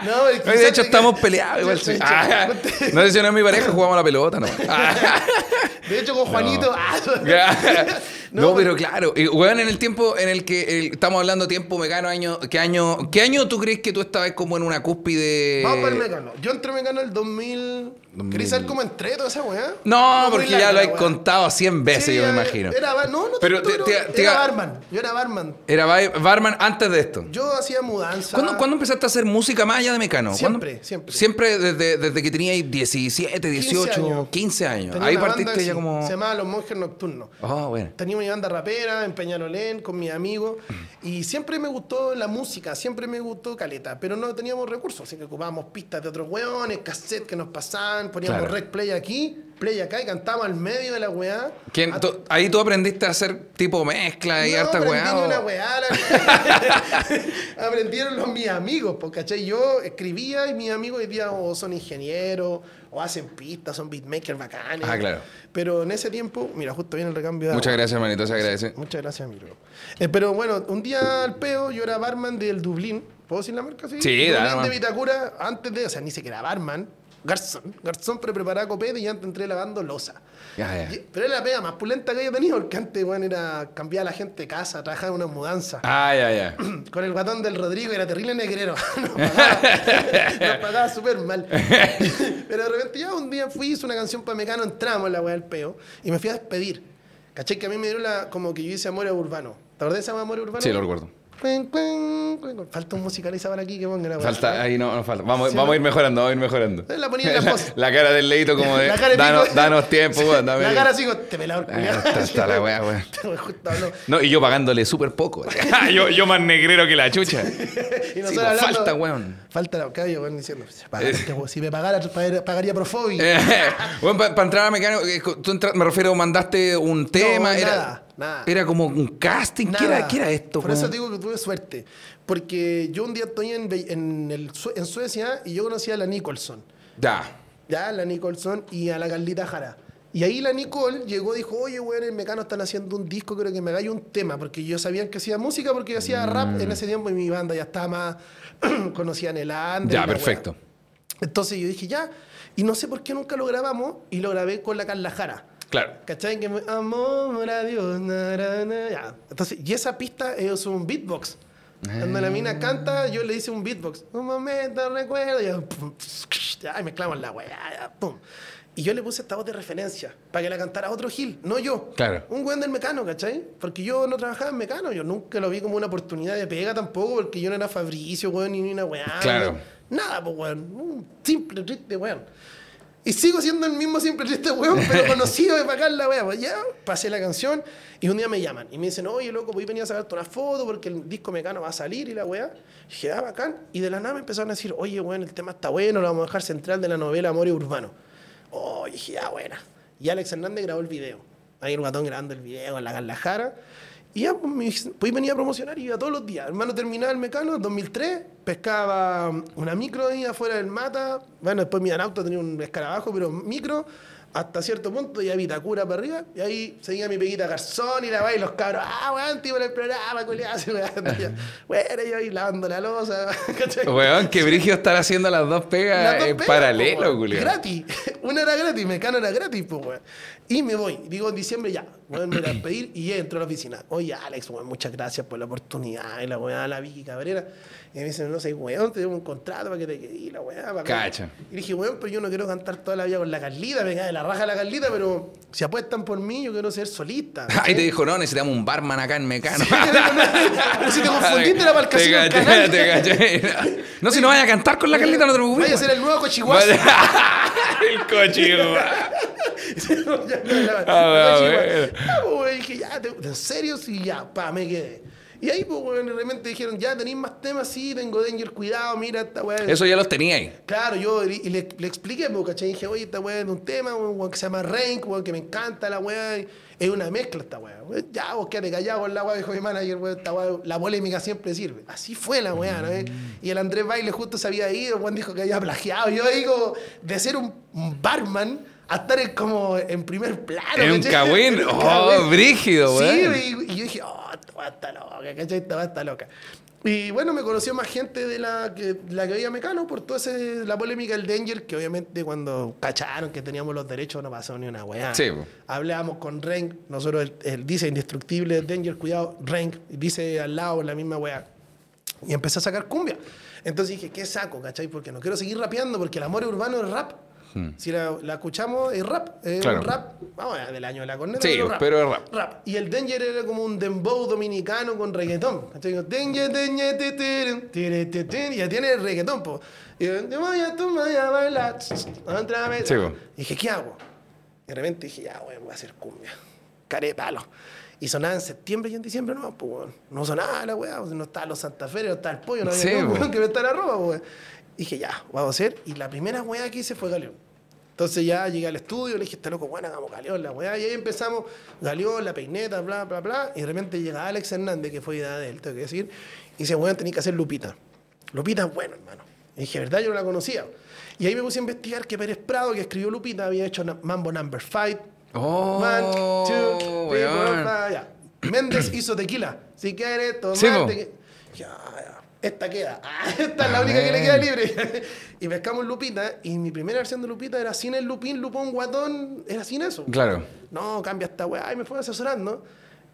no, es que de hecho, estamos peleados igual. sí. Ah, no sé si no es mi pareja, jugamos a la pelota, no. Ah. De hecho, con Juanito. ah, no, No, pero claro, y, weón, en el tiempo en el que eh, estamos hablando tiempo mecano, año, ¿qué año, qué año tú crees que tú estabas como en una cúspide? Vamos para el Mecano. Yo entré en Mecano el 2000. 2000. ¿Querés saber cómo entré toda esa weá? No, porque ya lo has contado 100 veces, yo me ya, imagino. Era bar, no, no Pero tanto, te- te- te- era barman. Yo era barman. Era ba- barman antes de esto. Yo hacía mudanza. ¿Cuándo, cuándo empezaste a hacer música más allá de Mecano? Siempre, ¿Cuándo? siempre. Siempre desde, desde que teníais 17, 18, 15 años. Tenía Ahí una partiste ya sí, como... Se llamaba Los Monjes Nocturnos. Oh, bueno. Tenía mi banda rapera en Peñalolén con mis amigos y siempre me gustó la música, siempre me gustó caleta, pero no teníamos recursos, así que ocupábamos pistas de otros hueones, cassette que nos pasaban, poníamos Claro. rec play aquí, play acá y cantábamos al medio de la weá. ¿Quién- tú- ahí tú aprendiste a hacer tipo mezcla y no, harta weá. o- una weá. la- Aprendieron los mis amigos, porque ¿cachai? yo escribía y mis amigos hoy día o son ingenieros o hacen pistas, son beatmakers bacanes. Ah, claro. Pero en ese tiempo, mira, justo viene el recambio de Muchas agua. gracias, hermanito, se agradece. Muchas gracias, amigo. Eh, pero bueno, un día al peo, yo era barman del Dublín. ¿Puedo decir la marca? Sí, Sí, Dublín de Vitacura, antes de, o sea, ni siquiera barman, garzón. Garzón, pero preparaba copete y antes entré lavando losa. Ya, ya. Y- Pero era la pega más pulenta que había tenido, porque antes, bueno, era cambiar a la gente de casa, trabajar en una mudanza. Ah, ya, ya. Con el guatón del Rodrigo era terrible negrero. Nos pagaba, súper mal. Pero de repente ya un día fui, hice una canción para Mecano, entramos en la weá del peo y me fui a despedir. ¿Caché? Que a mí me dieron la, como que yo hice Amor Urbano. ¿Te acordás de ese Amor Urbano? Sí, lo recuerdo. Falta un musicalizador aquí que ponga la. Falta, ahí no, no falta. Vamos, Sí, vamos a no. ir mejorando, vamos a ir mejorando. La ponía en la pose. La cara del leito como de, La cara de danos, danos tiempo, weón, dame. La cara así te pelado el Ah, está- la weá, weón. No, y yo pagándole súper poco. yo, yo más negrero que la chucha. Y Sí, pues, hablando- falta, weón. Falta la cabello, weón, diciendo, "Se paga este si me pagara, pagaría-. Eh, bueno, para entrar a mecánico, eh, tú entra- me refiero, mandaste un tema. era, nada, nada. era como un casting. ¿Qué era, Nada. qué era esto? Por eso te digo que tuve suerte. Porque yo un día estoy en, en, el en Suecia y yo conocí a la Nicholson. Ya. Ya, la Nicholson y a la Carlita Jara. Y ahí la Nicole llegó y dijo, oye, weón, el Mecano están haciendo un disco, creo que me hagáis un tema. Porque yo sabía que hacía música, porque yo hacía rap en ese tiempo y mi banda ya estaba más... conocían el Ander. y Ya, weá. perfecto. Entonces yo dije, ya. Y no sé por qué nunca lo grabamos y lo grabé con la Carla Jara. Claro. ¿Cachai? Que amor a Dios, na, na, na, ya. Entonces, y esa pista es un beatbox. Cuando la mina canta, yo le hice un beatbox. Un momento, recuerdo. Y, yo, pum, ya, y mezclamos la weá, pum. Y yo le puse esta voz de referencia para que la cantara otro Gil, no yo. Claro. Un weón del mecano, ¿cachai? Porque yo no trabajaba en mecano, yo nunca lo vi como una oportunidad de pega tampoco, porque yo no era Fabricio, weón, ni una weá. Claro. Nada, pues, weón. Un simple triste, weón. Y sigo siendo el mismo simple triste weón, pero conocido de pagar la weá. Pues ya pasé la canción y un día me llaman y me dicen, oye, loco, voy a venir a sacarte una foto porque el disco mecano va a salir y la weá. Y dije, ah, bacán. Y de la nada me empezaron a decir, oye, weón, el tema está bueno, lo vamos a dejar central de la novela Amor Urbano. Oh, y dije, ah, buena. Y Alex Hernández grabó el video. Ahí el guatón grabando el video en la Carla Jara. Y ya, pues, pues venía a promocionar y iba todos los días. Hermano, terminaba el mecano, 2003, pescaba una micro ahí afuera del mata. Bueno, después mi auto tenía un escarabajo, pero micro hasta cierto punto, ya Vitacura para arriba, y ahí seguía mi peguita Garzón y la va y los cabros, ah, weón, en el programa, culiado, bueno, yo ahí lavando la losa, ¿cachai? Weón, que brigio estar haciendo las dos pegas Las dos en pegas, paralelo, weón. culiado. Gratis. Una era gratis, Mecano era gratis, pues, weón. Y me voy. Digo, en diciembre ya. Weón, me voy a pedir y entro a la oficina. Oye, Alex, weón, muchas gracias por la oportunidad. Y la weá, la Vicky Cabrera. Y me dicen, no sé, weón, tenemos un contrato para que te quedes. Y la weá, para Cacha. Y dije, weón, pero yo no quiero cantar toda la vida con la Carlita. Me cae la raja la Carlita, pero si apuestan por mí, yo quiero ser solista. Ahí te dijo, no, necesitamos un barman acá en Mecano. pero si te confundiste, casino del Te caché, te caché. No, si no vaya a cantar con la Carlita, no te preocupes. Vaya a ser el nuevo cochiguazo. el cochino. Ya, ya, ya. Ah, Así, bueno. pues, dije, ya, te- ¿en serio? Sí, ya, pa, me quedé. Y ahí, pues, weón, de repente dijeron, ya, ¿tenéis más temas? Sí, tengo Danger, cuidado, mira esta weá. Eso ya los tenía ahí. Claro, yo y le, le expliqué, pues, ¿cachai? Dije, oye, esta weá es un tema, weón, que se llama Rank, weón, que me encanta la weá. Es una mezcla esta weá. Ya, vos quédate callado con la weá, dijo mi manager, weón, esta weá, la polémica siempre sirve. Así fue la weá, ¿no? Y el Andrés Baile justo se había ido, weón, dijo que había plagiado. Yo como, de ser un, barman a estar como en primer plano. En un Oh, brígido, Sí, weón. y, y yo dije, oh, weá está loca, ¿cachai? Esta weá está loca. Y bueno, me conoció más gente de la que, la que veía Mecano por toda ese- la polémica del Danger, que obviamente cuando cacharon que teníamos los derechos no pasó ni una weá. Sí. Hablábamos con Renk, nosotros, él, él dice indestructible Danger, cuidado, Renk, dice al lado la misma weá. Y empecé a sacar cumbia. Entonces dije, ¿qué saco, cachai? Porque no quiero seguir rapeando, porque el amor urbano es rap. Si la, la escuchamos, es rap. Es Hmm. Claro. un rap, vamos, del año de la corneta. Sí, pero es rap. Rap. Y el Danger era como un dembow dominicano con reggaetón. ¿cachai? Danger, danger, y ya tiene el reggaetón, po. Y yo, te voy a tomar y a bailar, otra vez. Sí. Y dije, ¿qué hago? Y de repente dije, ya, weón, voy a hacer cumbia. Carepalo. Y sonaba en septiembre y en diciembre, no, pues. No sonaba la weá, no estaba los Santa Fe, no estaba el pollo, no había Sí, que me estaba roba, weón. Dije, ya, vamos a hacer. Y la primera weá que hice fue Galeón. Entonces ya llegué al estudio, le dije, está loco, bueno, hagamos Galeón, la weá. Y ahí empezamos, Galeón, la peineta, bla, bla, bla. Y de repente llega Alex Hernández, que fue idea de él, tengo que decir. Y dice, weón, tenés que hacer Lupita. Lupita es bueno, hermano. Y dije, ¿verdad? Yo no la conocía. Y ahí me puse a investigar que Pérez Prado, que escribió Lupita, había hecho Mambo Number Five. Oh, One, two, three, four, five, ya. Méndez hizo tequila. Si quieres tomar Sí. Ya, ya. Esta queda. Ah, esta es la única que le queda libre. y pescamos Lupita. Y mi primera versión de Lupita era sin el Lupín, Lupón, Guatón. Era sin eso. Claro. No, cambia esta weá. Y me fue asesorando.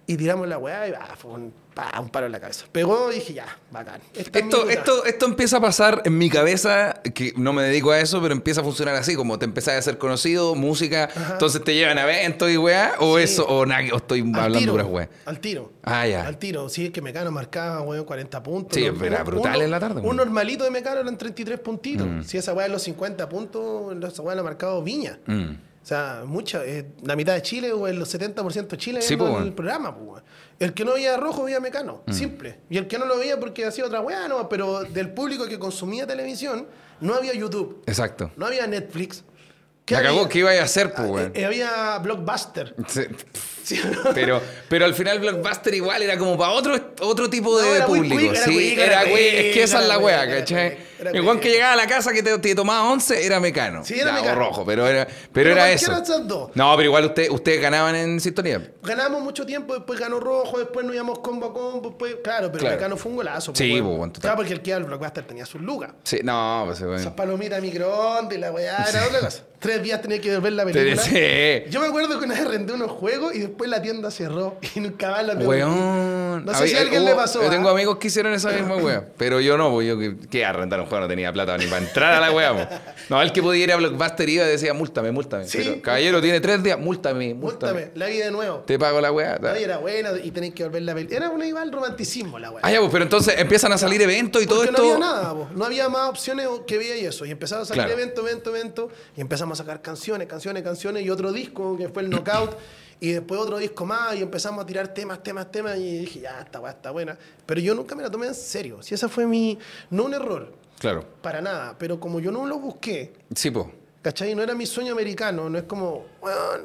Y tiramos la weá y ah, fue un, pa, un paro en la cabeza. Pegó y dije, ya, bacán. Esta Esto, esto, esto empieza a pasar en mi cabeza, que no me dedico a eso, pero empieza a funcionar así, como te empezás a ser conocido, música, entonces te llevan a eventos y weá, o Sí. eso, o, estoy Al hablando puras weá. Al tiro. Ah, ya. Al tiro. Sí, es que Mecano marcaba, weón, 40 puntos. Sí, era uno- brutal en la tarde, Un normalito de Mecano eran 33 puntitos. Mm. Si esa weá en los 50 puntos, esa weá la ha marcado Viña. Mm. O sea, mucha, eh, la mitad de Chile o el 70% de Chile Sí, viendo po, el programa. po. El que no veía rojo veía Mecano, Mm. simple. Y el que no lo veía porque hacía otra weá, no, pero del público que consumía televisión, no había YouTube, Exacto. no había Netflix. ¿Qué La cagó? ¿qué iba a hacer, pues, weón? eh, había Blockbuster. Sí. ¿sí o no? Pero, pero al final Blockbuster igual era como para otro, otro tipo No, de muy público. quick, era sí, quick, era quick, Es que esa es la weá, ¿cachai? El quick. que llegaba a la casa que te, te tomaba 11 era mecano. Sí, era Ya, o Mecano. rojo, pero era, pero Pero era eso. esas dos. No, pero igual usted, ustedes ganaban en sintonía. Ganamos mucho tiempo, después ganó Rojo, después nos íbamos combo a combo, después, claro, pero Claro. Mecano fue un golazo. Sí, pues, pues, weón. bueno. Claro, porque el que era el Blockbuster tenía sus lucas. Sí, no, pues Esas bueno. palomitas microondas y la weá, era otra cosa. Tres días tenía que ver la película. Sí. Yo me acuerdo que una vez renté unos juegos y después la tienda cerró y nunca más la. Weón. No sé si a alguien le pasó, Yo ¿ah? tengo amigos que hicieron esa misma wea. Pero yo no, pues yo que, que a rentar un juego no tenía plata ni para entrar a la wea. po. No, el que podía ir a Blockbuster iba y decía, múltame, múltame. Sí. Pero, caballero, tiene tres días, múltame, múltame. Múltame, la vi de nuevo. Te pago la wea. Oye, era buena y tenéis que volver la película. Era una igual romanticismo la weá. Ah, ya, pues, pero entonces empiezan a salir eventos y todo esto. no había nada, po. no había más opciones que veía y eso. Y empezaba a salir Claro. evento, evento, evento. Y empezamos a sacar canciones, canciones, canciones. Y otro disco que fue el Knockout. y después otro disco más. Y empezamos a tirar temas, temas, temas. Y dije, ya, esta weá está buena. Pero yo nunca me la tomé en serio. Si esa fue mi. No un error, Claro. para nada. Pero como yo no lo busqué, Sí, pues. ¿cachai? No era mi sueño americano. No es como, weón,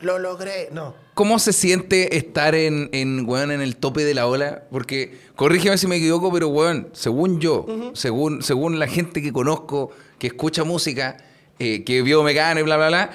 lo logré. No. ¿Cómo se siente estar en, en, weón, en el tope de la ola? Porque, corrígeme si me equivoco, pero weón, según yo, según, según la gente que conozco, que escucha música, eh, que vio Mecano y bla, bla, bla,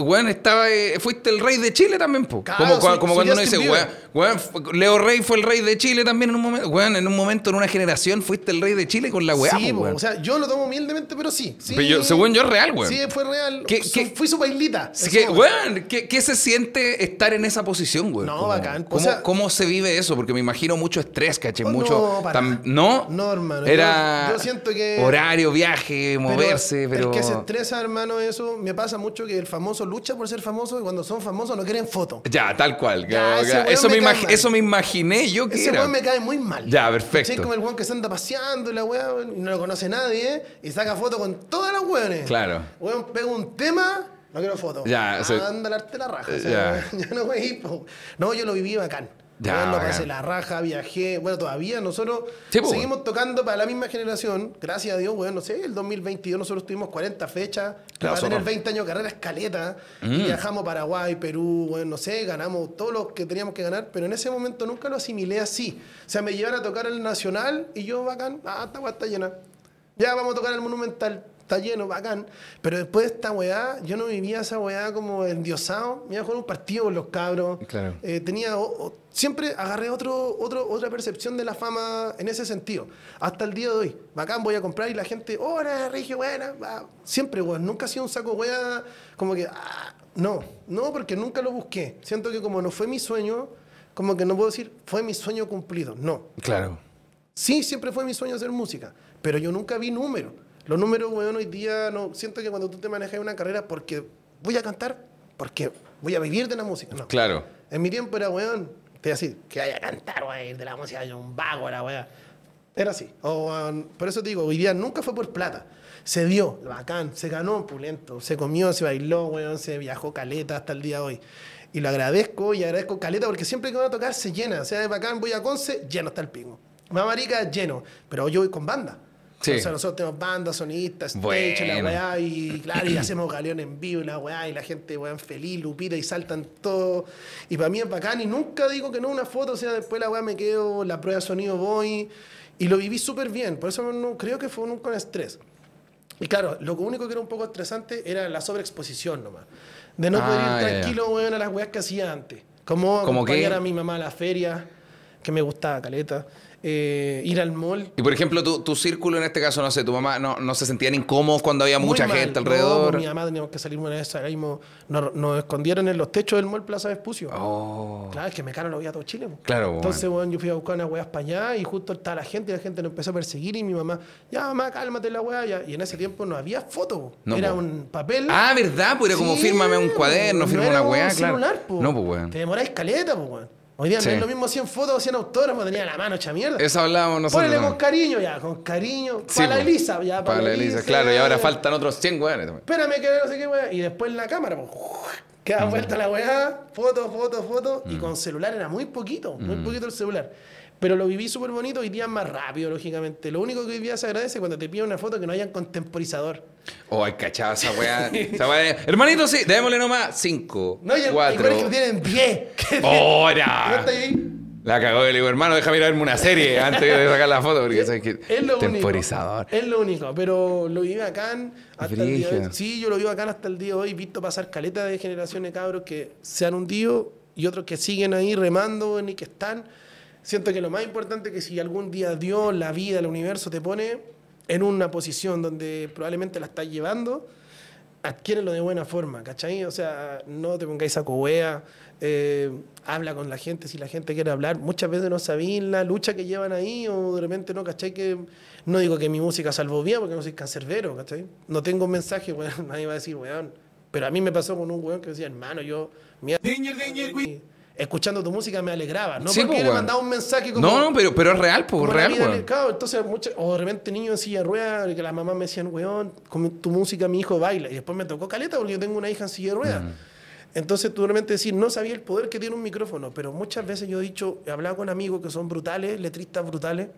weón, estaba, eh, fuiste el rey de Chile también, po. Claro, como cua- soy- como soy cuando uno dice, weón, weón, Leo Rey fue el rey de Chile también en un momento, weón, en un momento, en una generación, fuiste el rey de Chile con la weá, sí, po, po, weón. o sea, yo lo tomo humildemente, pero sí. sí Pero yo- según yo es real, weón. Sí, fue real. ¿Qué- Su- qué- fui su bailita. Que, weón, ¿qué, qué se siente estar en esa posición, weón? No, Como- bacán. O ¿Cómo, sea- cómo se vive eso? Porque me imagino mucho estrés, caché, Oh, mucho... no, tam-. ¿No? No, hermano. Era Yo- yo siento que- horario, viaje, moverse, pero... El que se estresa, hermano, eso me pasa mucho que el famoso lucha por ser famoso y cuando son famosos no quieren foto. Ya, tal cual. Ya, ya, eso, me me eso me imaginé yo que Ese era. weón me cae muy mal. Ya, perfecto. Es como el weón que se anda paseando y la weá y no lo conoce nadie ¿eh? y saca foto con todas las weones. Claro. Weón pega un tema, no quiero foto. Ya, o sea- Anda la raja. O Ya. sea, ya no voy a ir. No, yo lo viví bacán. Ya, bacán. pasé la raja, viajé. Bueno, todavía nosotros Sí, po, seguimos tocando para la misma generación. Gracias a Dios, weón, no sé, el 2022 nosotros tuvimos 40 fechas. Claro, para tener zorro. 20 años de carrera escaleta. Mm. Y viajamos a Paraguay, Perú, bueno, no sé, ganamos todo lo que teníamos que ganar, pero en ese momento nunca lo asimilé así. O sea, me llevaron a tocar el Nacional y yo, bacán, ah, esta está llena. Ya vamos a tocar el Monumental, está lleno, bacán. Pero después de esta weá, yo no vivía esa weá como endiosado. Me iba a jugar un partido con los cabros. Claro. Eh, tenía, o- o- siempre agarré otro, otro, otra percepción de la fama en ese sentido. Hasta el día de hoy. Bacán, voy a comprar y la gente, hola, Regio, buena. va". Siempre, weón. Nunca ha sido un saco weá como que, ah, no, no, porque nunca lo busqué. Siento que como no fue mi sueño, como que no puedo decir, fue mi sueño cumplido. No. Claro. Sí, siempre fue mi sueño hacer música, pero yo nunca vi números. Los números, weón, hoy día no. Siento que cuando tú te manejas una carrera porque voy a cantar, porque voy a vivir de la música. No. Claro. En mi tiempo era, weón, te así, que vaya a cantar, weón, de la música, yo un vago, la weón. Era así. O, weón, por eso te digo, hoy día nunca fue por plata. Se dio, bacán, se ganó pulento, se comió, se bailó, weón, se viajó caleta hasta el día de hoy. Y lo agradezco y agradezco caleta porque siempre que voy a tocar se llena. O sea, es bacán, voy a Conce, lleno está el pingo. Mamarica, lleno. Pero yo voy con banda. Sí. O sea, nosotros tenemos banda, sonistas, stage, Bueno. la weá, y claro, y hacemos galeón en vivo, la weá, y la gente, weón, feliz, lupita, y saltan todo. Y para mí es bacán, y nunca digo que no una foto, o sea, después la weá me quedo, la prueba de sonido voy, y lo viví súper bien, por eso no creo que fue nunca un estrés. Y claro, lo único que era un poco estresante era la sobreexposición nomás. De no Ah, poder ir ya. tranquilo, weón, a las weas que hacía antes. Como acompañar a mi mamá a la feria, que me gustaba, caleta. Eh, ir al mall. Y por ejemplo, tu, tu círculo en este caso, no sé, tu mamá no, no se sentían incómodos cuando había Muy mucha mal. gente No, alrededor. pues mi mamá teníamos que salir una vez, ahora mismo, nos, nos escondieron en los techos del mall Plaza Vespucio. Oh. Claro, es que Mecano lo veía todo Chile. po. Claro, Entonces, bueno, yo fui a buscar unas weas para allá y justo estaba la gente y la gente nos empezó a perseguir y mi mamá, ya mamá, cálmate la wea. ya. Y en ese tiempo no había foto. No, era po. un papel. Ah, ¿verdad? Pues era como Sí, fírmame un cuaderno, no firma una un weá, claro. celular, po. No, pues weón. Te demoráis caleta, pues weón. Hoy día Sí. no es lo mismo 100 fotos, 100 autógrafos, tenía la mano hecha mierda. Eso hablábamos nosotros. Ponele con cariño ya, con cariño. Sí, para la po. Elisa, ya, Para la Elisa, claro, y ahora faltan otros 100 weones también. espérame que no sé qué weá. Y después en la cámara, pues, queda vuelta la weá, foto, foto, foto. Mm. Y con celular era muy poquito, muy poquito el celular. Pero lo viví súper bonito, hoy día es más rápido, lógicamente. Lo único que hoy día se agradece cuando te piden una foto que no hayan contemporizador. Oh, ay, cachado esa weá. esa weá de- Hermanito, sí, démosle nomás 5, No, el- hay 4. weones que tienen 10. que- ¡Hora! La cagó, le digo, hermano, déjame ir a verme una serie antes de sacar la foto, porque sabes que. Es lo Temporizador. único. Es lo único, pero lo viví bacán hasta el día de hoy. Sí, yo lo vivo bacán hasta el día de hoy. Visto pasar caleta de generaciones de cabros que se han hundido y otros que siguen ahí remando ni que están. Siento que lo más importante es que si algún día Dios, la vida, el universo te pone en una posición donde probablemente la estás llevando, adquiérelo de buena forma, ¿cachai? O sea, no te pongáis a cohuea, eh, habla con la gente si la gente quiere hablar. Muchas veces no sabéis la lucha que llevan ahí o de repente no, ¿cachai? Que no digo que mi música salvó bien porque no soy cancerbero, ¿cachai? No tengo un mensaje, weón, nadie va a decir, weón. Pero a mí me pasó con un weón que decía, hermano, yo, mierda. Escuchando tu música me alegraba. No Sí, porque po, le weón. mandaba un mensaje como... No, no, pero, pero es real, pues, real, weón. entonces, o de repente niños en silla de ruedas, que las mamás me decían, weón, con tu música mi hijo baila. Y después me tocó caleta porque yo tengo una hija en silla de ruedas. Mm. Entonces, tú de repente decir, no sabía el poder que tiene un micrófono, pero muchas veces yo he dicho, he hablado con amigos que son brutales, letristas brutales,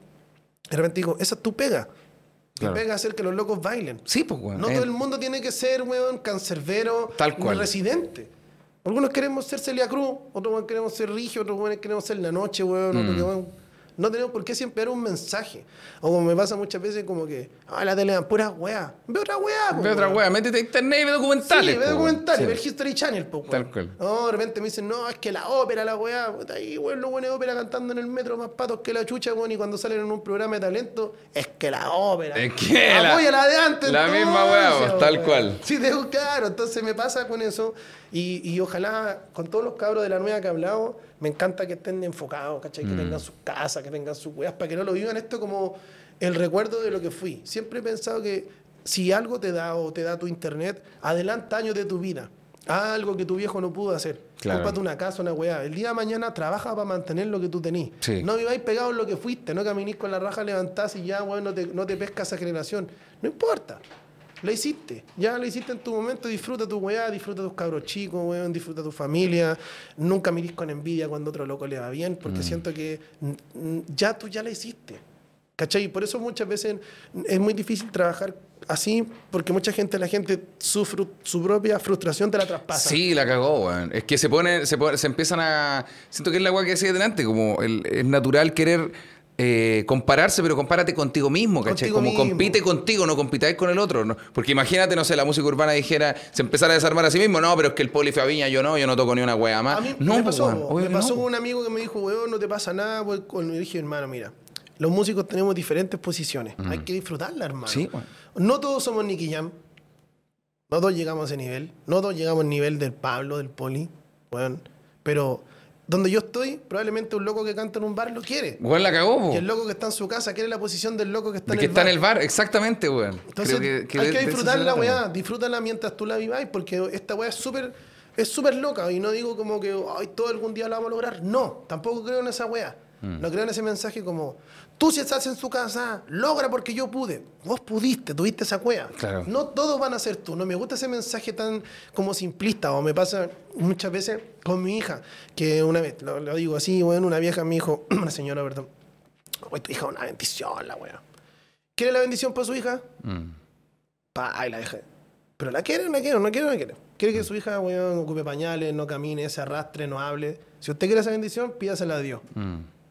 de repente digo, esa es tu pega. Claro. pega hacer que los locos bailen. Sí, pues, weón. No Eh, todo el mundo tiene que ser, weón, cancerbero, Tal cual. residente. Algunos queremos ser Celia Cruz, otros queremos ser Rigio, otros queremos ser La Noche, weón. otros que, weón, no tenemos por qué siempre dar un mensaje. O como me pasa muchas veces como que, ah, la tele dan puras weas. Ve otra wea, Ve otra wea, métete a internet y ve documentales. Sí, ve documentales, ve el History Channel, po, weón. Tal cual. No, de repente me dicen, no, es que la ópera, la weá, puta, ahí, weón, los buenos de ópera cantando en el metro más patos que la chucha, weón, y cuando salen en un programa de talento, es que la ópera. Es que la- la de antes. la misma weá, entonces, pues, tal cual. Sí, tengo claro, entonces me pasa con eso, y, y ojalá, con todos los cabros de la nueva que he hablado, me encanta que estén enfocados, ¿cachai? Mm. Que tengan sus casas, que tengan sus weas, para que no lo vivan esto como el recuerdo de lo que fui. Siempre he pensado que si algo te da o te da tu internet, adelanta años de tu vida. Algo que tu viejo no pudo hacer. Claro. Una casa, una weá. El día de mañana trabaja para mantener lo que tú tenís. Sí. No viváis pegados en lo que fuiste. No caminís con la raja levantás y ya, weón, no te, no te pesca esa generación. No importa. Lo hiciste. Ya lo hiciste en tu momento. Disfruta tu weá, disfruta tus cabros chicos, weón, disfruta tu familia. Nunca mirís con envidia cuando otro loco le va bien, porque Mm. siento que ya tú ya la hiciste. ¿Cachai? Y por eso muchas veces es muy difícil trabajar así, porque mucha gente, la gente, su, fru- su propia frustración te la traspasa. Sí, la cagó, weón. Es que se pone, se pone- se empiezan a. Siento que es la weá que decía delante, como el, es natural querer eh, compararse, pero compárate contigo mismo, ¿cachai? Contigo como mismo. compite contigo, no compitáis con el otro. ¿no? Porque imagínate, no sé, la música urbana dijera, se empezara a desarmar a sí mismo, no, pero es que el poli fue a Viña, yo no, yo no toco ni una weá más. A mí no, me pasó, weón, me pasó no, con un amigo que me dijo, weón, no te pasa nada. Pues, con... Le dije, hermano, mira, los músicos tenemos diferentes posiciones. Hay que disfrutarla, hermano. Sí, weón. No todos somos Nicky Jam. No todos llegamos a ese nivel. No todos llegamos al nivel del Pablo, del Poli. Weón. Pero donde yo estoy, probablemente un loco que canta en un bar lo quiere. Weón la cagó, po. Y el loco que está en su casa quiere la posición del loco que está De en que el está bar. en el bar, exactamente, weón. Entonces, que- hay de- que disfrutar la weá, disfrútala mientras tú la viváis, porque esta weá es súper es súper loca. Y no digo como que ay, todo algún día la vamos a lograr. No, tampoco creo en esa weá. Mm. No creo en ese mensaje como, tú si estás en su casa, logra porque yo pude. Vos pudiste, tuviste esa weá. Claro. No todos van a ser tú. No me gusta ese mensaje tan como simplista. O me pasa muchas veces con mi hija, que una vez, lo, lo digo así, bueno, una vieja me dijo, una señora, perdón, "Oye, tu hija es una bendición, la weá. ¿Quiere la bendición para su hija? Mm. Pa, y la dejé. Pero la quiere, no la quiere, no quiere, no la quiere. Quiere que su hija, weón, ocupe pañales, no camine, se arrastre, no hable. Si usted quiere esa bendición, pídasela a Dios. Mm.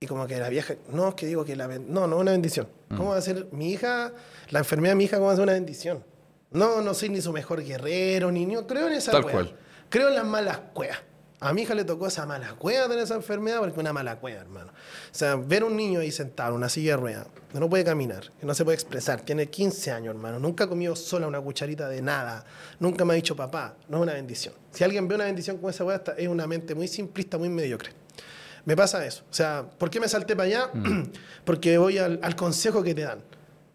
Y como que la vieja, no, es que digo que la no, no es una bendición. ¿Cómo va a ser mi hija, la enfermedad de mi hija, cómo va a ser una bendición? No, no soy ni su mejor guerrero, ni no creo en esa Tal cual. Creo en las malas cuevas. A mi hija le tocó esa mala cueva tener esa enfermedad porque es una mala cueva, hermano. O sea, ver a un niño ahí sentado en una silla de ruedas, que no puede caminar, que no se puede expresar, tiene 15 años, hermano, nunca ha comido sola una cucharita de nada, nunca me ha dicho papá, no es una bendición. Si alguien ve una bendición con esa está- es una mente muy simplista, muy mediocre. Me pasa eso. O sea, ¿por qué me salté para allá? Porque voy al, al consejo que te dan.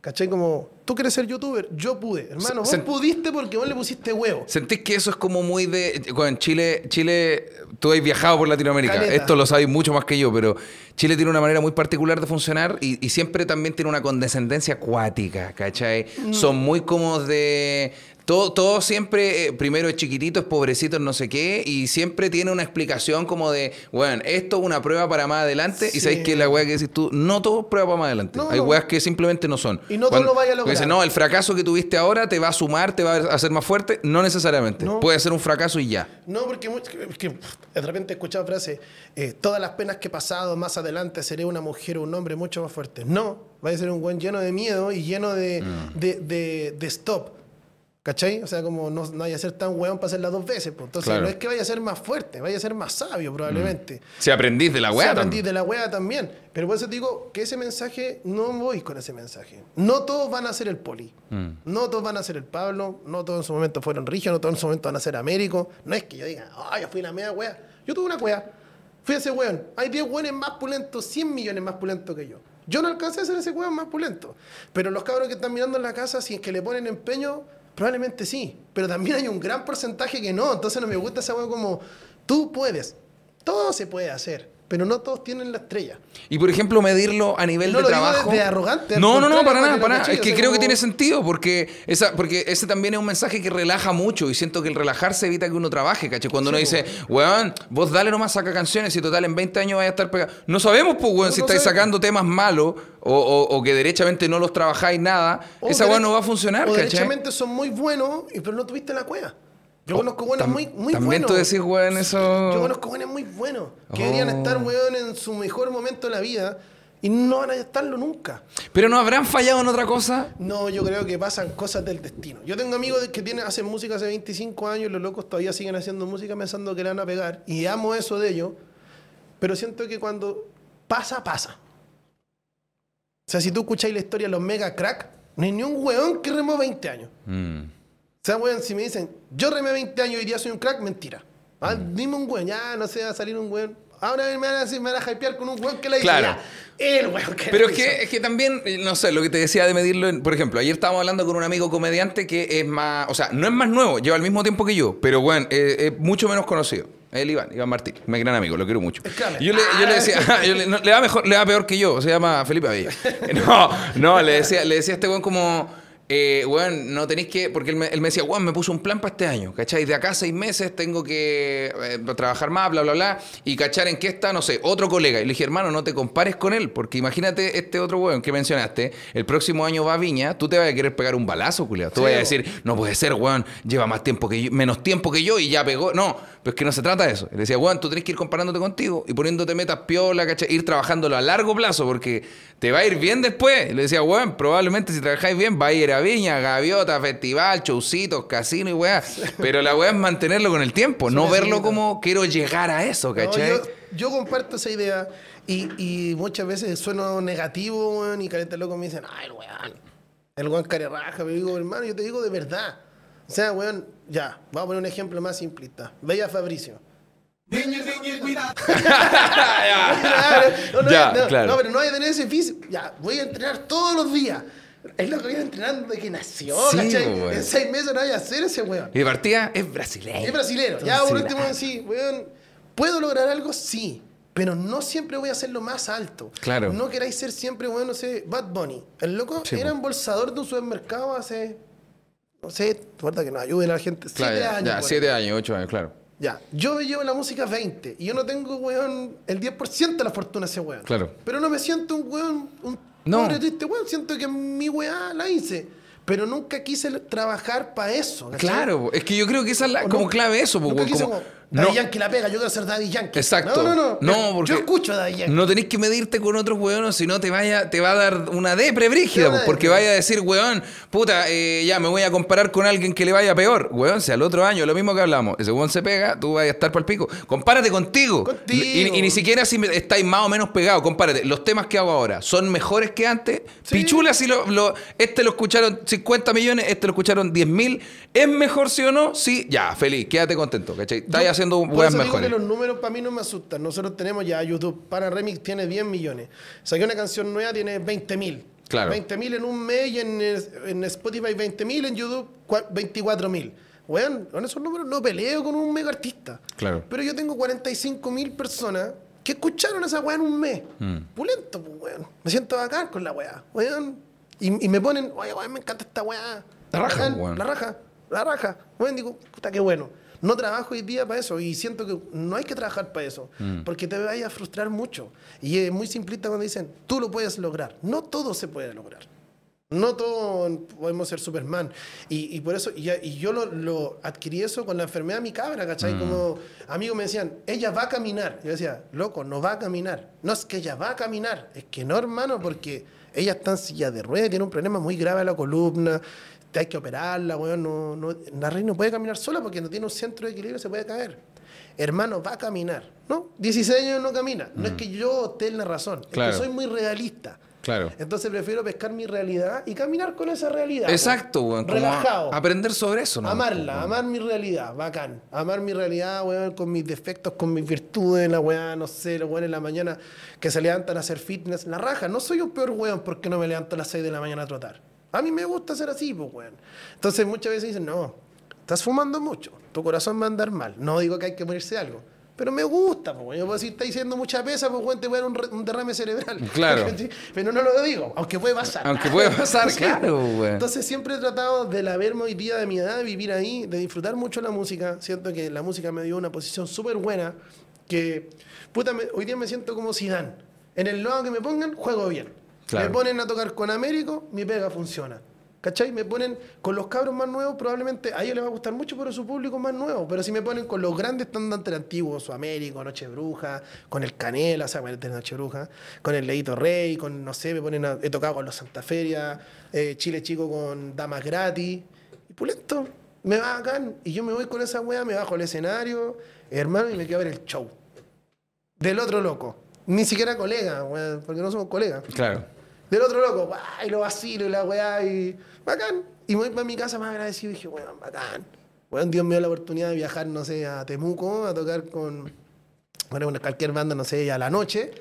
¿Cachai? Como, tú quieres ser youtuber, yo pude. Hermano, vos pudiste porque vos le pusiste huevo. ¿Sentís que eso es como muy de... Bueno, en Chile, Chile, tú has viajado por Latinoamérica, Caleta. esto lo sabes mucho más que yo, pero Chile tiene una manera muy particular de funcionar y, y siempre también tiene una condescendencia acuática, ¿cachai? Mm. Son muy cómodos de... Todo, todo siempre, eh, primero es chiquitito, es pobrecito, es no sé qué, y siempre tiene una explicación como de, bueno, esto es una prueba para más adelante, y sabéis que la weá que decís tú, no todo es prueba para más adelante. No, Hay no. weas que simplemente no son. Y no todo lo vaya a porque dicen, no, el fracaso que tuviste ahora te va a sumar, te va a hacer más fuerte. No necesariamente. No. Puede ser un fracaso y ya. No, porque much- es que pff, de repente he escuchado frases, eh, todas las penas que he pasado, más adelante seré una mujer o un hombre mucho más fuerte. No, vaya a ser un buen lleno de miedo y lleno de, Mm. de, de- de stop. ¿Cachai? O sea, como no, no vaya a ser tan weón para hacerla dos veces. pues. Entonces, Claro. no es que vaya a ser más fuerte, vaya a ser más sabio probablemente. Si aprendís de la weá aprendí también. de la wea también. Pero por eso te digo que ese mensaje, no voy con ese mensaje. No todos van a ser el poli. Mm. No todos van a ser el Pablo. No todos en su momento fueron Rigio. No todos en su momento van a ser Américo. No es que yo diga, ah, yo fui la media wea. Yo tuve una wea. Fui ese weón. Hay 10 weones más pulentos, 100 millones más pulentos que yo. Yo no alcancé a ser ese weón más pulento. Pero los cabros que están mirando en la casa, si es que le ponen empeño, probablemente sí. Pero también hay un gran porcentaje que no. Entonces no me gusta esa weón como, tú puedes. Todo se puede hacer. Pero no todos tienen la estrella. Y por ejemplo, medirlo a nivel No de lo digo trabajo. desde arrogante, No, no, no, para nada, que para nada. Es que creo que como- tiene sentido, porque esa, porque ese también es un mensaje que relaja mucho y siento que el relajarse evita que uno trabaje, ¿cachai? Cuando uno Sí, dice, weón, vos dale nomás, saca canciones y total en 20 años vaya a estar pegado. No sabemos, pues, weón, No, si no estáis sabemos. sacando temas malos o, o- o que derechamente no los trabajáis nada, O esa weón no va a funcionar, O ¿cachai? derechamente son muy buenos, pero no tuviste la cueva. Yo conozco buenos muy, muy También buenos. tú decís, weón, eso. Yo conozco buenos muy buenos. Que Oh. deberían estar, weón, en su mejor momento de la vida. Y no van a estarlo nunca. Pero no habrán fallado en otra cosa. No, yo creo que pasan cosas del destino. Yo tengo amigos que tienen, hacen música hace 25 años, los locos todavía siguen haciendo música pensando que le van a pegar. Y amo eso de ellos. Pero siento que cuando pasa, pasa. O sea, si tú escucháis la historia de los mega crack, no hay ni un weón que remó 20 años. Mm. O sea, weón, si me dicen, yo remé 20 años y día soy un crack, mentira. Ah, Mm. Dime un weón, ya no sé, va a salir un weón. Ahora me van a, decir, me van a hypear con un weón que la dice, Claro. el weón que Pero es hizo. que, es que también, eh, no sé, lo que te decía de medirlo, en- por ejemplo, ayer estábamos hablando con un amigo comediante que es más, o sea, no es más nuevo, lleva el mismo tiempo que yo, pero bueno, eh, es mucho menos conocido. El Iván, Iván Martín, mi gran amigo, lo quiero mucho. Yo le, yo le decía, yo le, no, le va mejor, le va peor que yo, se llama Felipe Avella. No, no, le decía, le decía a este weón como, eh, weón, no tenéis que, porque él me, él me decía, weón, me puso un plan para este año, ¿cachai? De acá a seis meses tengo que eh, trabajar más, bla, bla, bla, y cachar en qué está, no sé, otro colega. Y le dije, hermano, no te compares con él, porque imagínate este otro weón que mencionaste, el próximo año va a Viña, tú te vas a querer pegar un balazo, culiao. Tú Sí, vas a decir, no puede ser, weón, lleva más tiempo que yo, menos tiempo que yo y ya pegó. No, pues que no se trata de eso. Le decía, weón, tú tenés que ir comparándote contigo y poniéndote metas piola, ¿cachai? Ir trabajándolo a largo plazo, porque te va a ir bien después. Y le decía, weón, probablemente si trabajáis bien, va a ir a Viña, Gaviota, festival, showcitos, casino y weá. Pero la weá es mantenerlo con el tiempo, no verlo como quiero llegar a eso, No, ¿cachai? yo, yo comparto esa idea y, y muchas veces sueno negativo, weón, y careta loco me dicen, ay, el weón, el weón care raja. Pero digo, hermano, yo te digo de verdad. O sea, weón, ya, vamos a poner un ejemplo más simplista. Veía a Fabricio. Danger, danger, cuidado. Claro, no, no, Ya, no, claro. no, pero no hay que tener ese físico. Ya, voy a entrenar todos los días. Es lo que viene entrenando desde que nació, Sí, ¿cachai? weón. En seis meses no hay que hacer ese weón. Y de partida es brasileño. Es brasilero. Ya, por último, sí, weón. ¿Puedo lograr algo? Sí. Pero no siempre voy a hacerlo más alto. Claro. No queráis ser siempre, weón, no sé, Bad Bunny. El loco Sí, era embolsador de un supermercado hace. No sé, recuerda que nos ayuden a la gente. Claro, siete ya, años. ya, siete años, ocho años, claro. Ya, yo llevo la música 20 y yo no tengo, weón, el 10% de la fortuna de ese weón. Claro. Pero no me siento un weón, un No. pobre triste weón, siento que mi weá la hice. Pero nunca quise trabajar para eso. ¿cachai? Claro, es que yo creo que esa es la, O como nunca- clave eso, weón, como- como, Daddy no, Yankee la pega, yo quiero ser Daddy Yankee. Exacto. No, no, no. No, porque Yo escucho a Daddy Yankee. No tenés que medirte con otros weones, si no te vaya, te va a dar una depre brígida, pues, porque vaya a decir, weón, puta, eh, ya me voy a comparar con alguien que le vaya peor. Weón, si al otro año, lo mismo que hablamos, ese weón se pega, tú vas a estar para el pico. Compárate contigo. Contigo. Y, y ni siquiera si estáis más o menos pegados, compárate. Los temas que hago ahora son mejores que antes. Sí. Pichula, si lo, lo- este lo escucharon 50 millones, este lo escucharon 10 mil. ¿Es mejor sí o no? Sí, ya, feliz, quédate contento, ¿cachai? Estás haciendo weas mejores. que los números para mí no me asustan. Nosotros tenemos ya YouTube. Para Remix tiene 10 millones. Saqué una canción nueva, tiene 20 mil. Claro. 20 mil en un mes y en, en Spotify 20 mil, en YouTube 24 mil. Weón, con esos números no peleo con un mega artista. Claro. Pero yo tengo 45 mil personas que escucharon esa weá en un mes. Mm. Pulento, pues, weón. Me siento bacán con la weá, weón. Y, y me ponen, oye, weón, me encanta esta weá. La raja, weón. La raja, la raja. Weón, digo, puta, qué bueno. No trabajo hoy día para eso y siento que no hay que trabajar para eso Mm. porque te vayas a frustrar mucho. Y es muy simplista cuando dicen, tú lo puedes lograr. No todo se puede lograr. No todos podemos ser Superman. Y, y por eso, y, y yo lo, lo adquirí eso con la enfermedad de mi cabra, Mm. ¿cachai? Como amigos me decían, ella va a caminar. Yo decía, loco, no va a caminar. No es que ella va a caminar. Es que no, hermano, porque ella está en silla de ruedas, tiene un problema muy grave a la columna. Hay que operarla, weón. No, no, la reina no puede caminar sola porque no tiene un centro de equilibrio, se puede caer. Hermano, va a caminar. ¿No? 16 años no camina. No es que yo tenga la razón. Es Mm. Claro. que soy muy realista. Claro. Entonces prefiero pescar mi realidad y caminar con esa realidad. Exacto, weón. Relajado. Aprender sobre eso, ¿no? Amarla, amar mi realidad, bacán. Amar mi realidad, weón, con mis defectos, con mis virtudes, la weá, no sé, los weones en la mañana que se levantan a hacer fitness, la raja. No soy un peor weón porque no me levanto a las 6 de la mañana a trotar. A mí me gusta ser así, pues, weón. Entonces muchas veces dicen, no, estás fumando mucho, tu corazón va a andar mal. No digo que hay que morirse de algo. Pero me gusta, pues, weón. Yo puedo decir, está diciendo mucha pesa, pues, weón, te voy a dar un, derrame cerebral. Claro. Pero no lo digo, aunque puede pasar. Aunque puede pasar, claro, weón. Entonces siempre he tratado de la verme hoy día de mi edad, de vivir ahí, de disfrutar mucho la música. Siento que la música me dio una posición súper buena, que puta, me- hoy día me siento como Zidane. En el lado que me pongan, juego bien. Me ponen a tocar con Américo, mi pega funciona. ¿Cachai? Me ponen con los cabros más nuevos, probablemente a ellos les va a gustar mucho, pero su público más nuevo. Pero si me ponen con los grandes estandartes antiguos, Sudamérica, Noche Bruja, con el Canela, o sea, con el Noche Bruja, con el Leito Rey, con, no sé, me ponen a- he tocado con los Santa Feria, eh, Chile Chico con Damas Gratis, y pulento, me va bacán. Y yo me voy con esa weá, me bajo al escenario, hermano, y me quedo a ver el show. Del otro loco. Ni siquiera colega, weón, porque no somos colegas. Claro. Del otro loco, y lo vacilo y la weá, y bacán. Y voy para mi casa más agradecido y dije, weón, bacán. Weón, Dios me dio la oportunidad de viajar, no sé, a Temuco, a tocar con, bueno, cualquier banda, no sé, a la noche.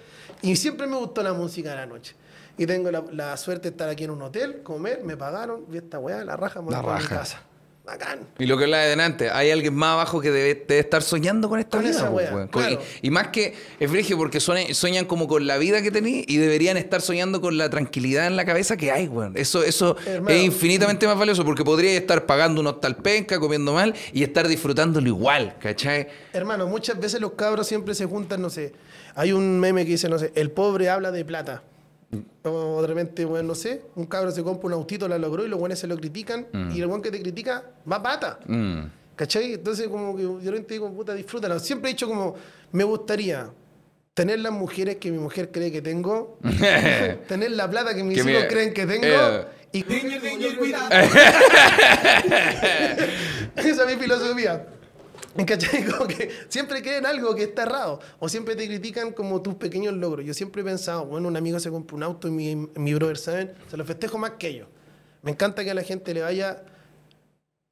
Y siempre me gustó la música de la noche. Y tengo la, la suerte de estar aquí en un hotel, comer, me pagaron, vi esta weá, la raja, me voy La para mi raja. casa. Bacán. Y lo que hablaba de delante, hay alguien más abajo que debe, debe estar soñando con esta Con vida. esa po, wea, weón. Con- claro. y, y más que es frigio porque sueñan, sueñan como con la vida que tenés y deberían estar soñando con la tranquilidad en la cabeza que hay, weón. Eso, eso Hermano. es infinitamente más valioso porque podría estar pagando un hostal penca, comiendo mal y estar disfrutándolo igual, ¿cachai? Hermano, muchas veces los cabros siempre se juntan, no sé. Hay un meme que dice, no sé, el pobre habla de plata. O de repente, bueno, no sé, un cabro se compra un autito, la logró y los buenos se lo critican. Y el buen que te critica va pata. Mm. ¿Cachai? Entonces, como que yo de repente digo, puta, disfrútalo. Siempre he dicho como, me gustaría tener las mujeres que mi mujer cree que tengo, tener la plata que mis Que mi- hijos creen que tengo. Eh. Y. Esa es mi filosofía. ¿Cachai? Como que siempre creen algo que está errado. O siempre te critican como tus pequeños logros. Yo siempre he pensado, bueno, un amigo se compra un auto y mi, mi brother, ¿saben? Se lo festejo más que ellos. Me encanta que a la gente le vaya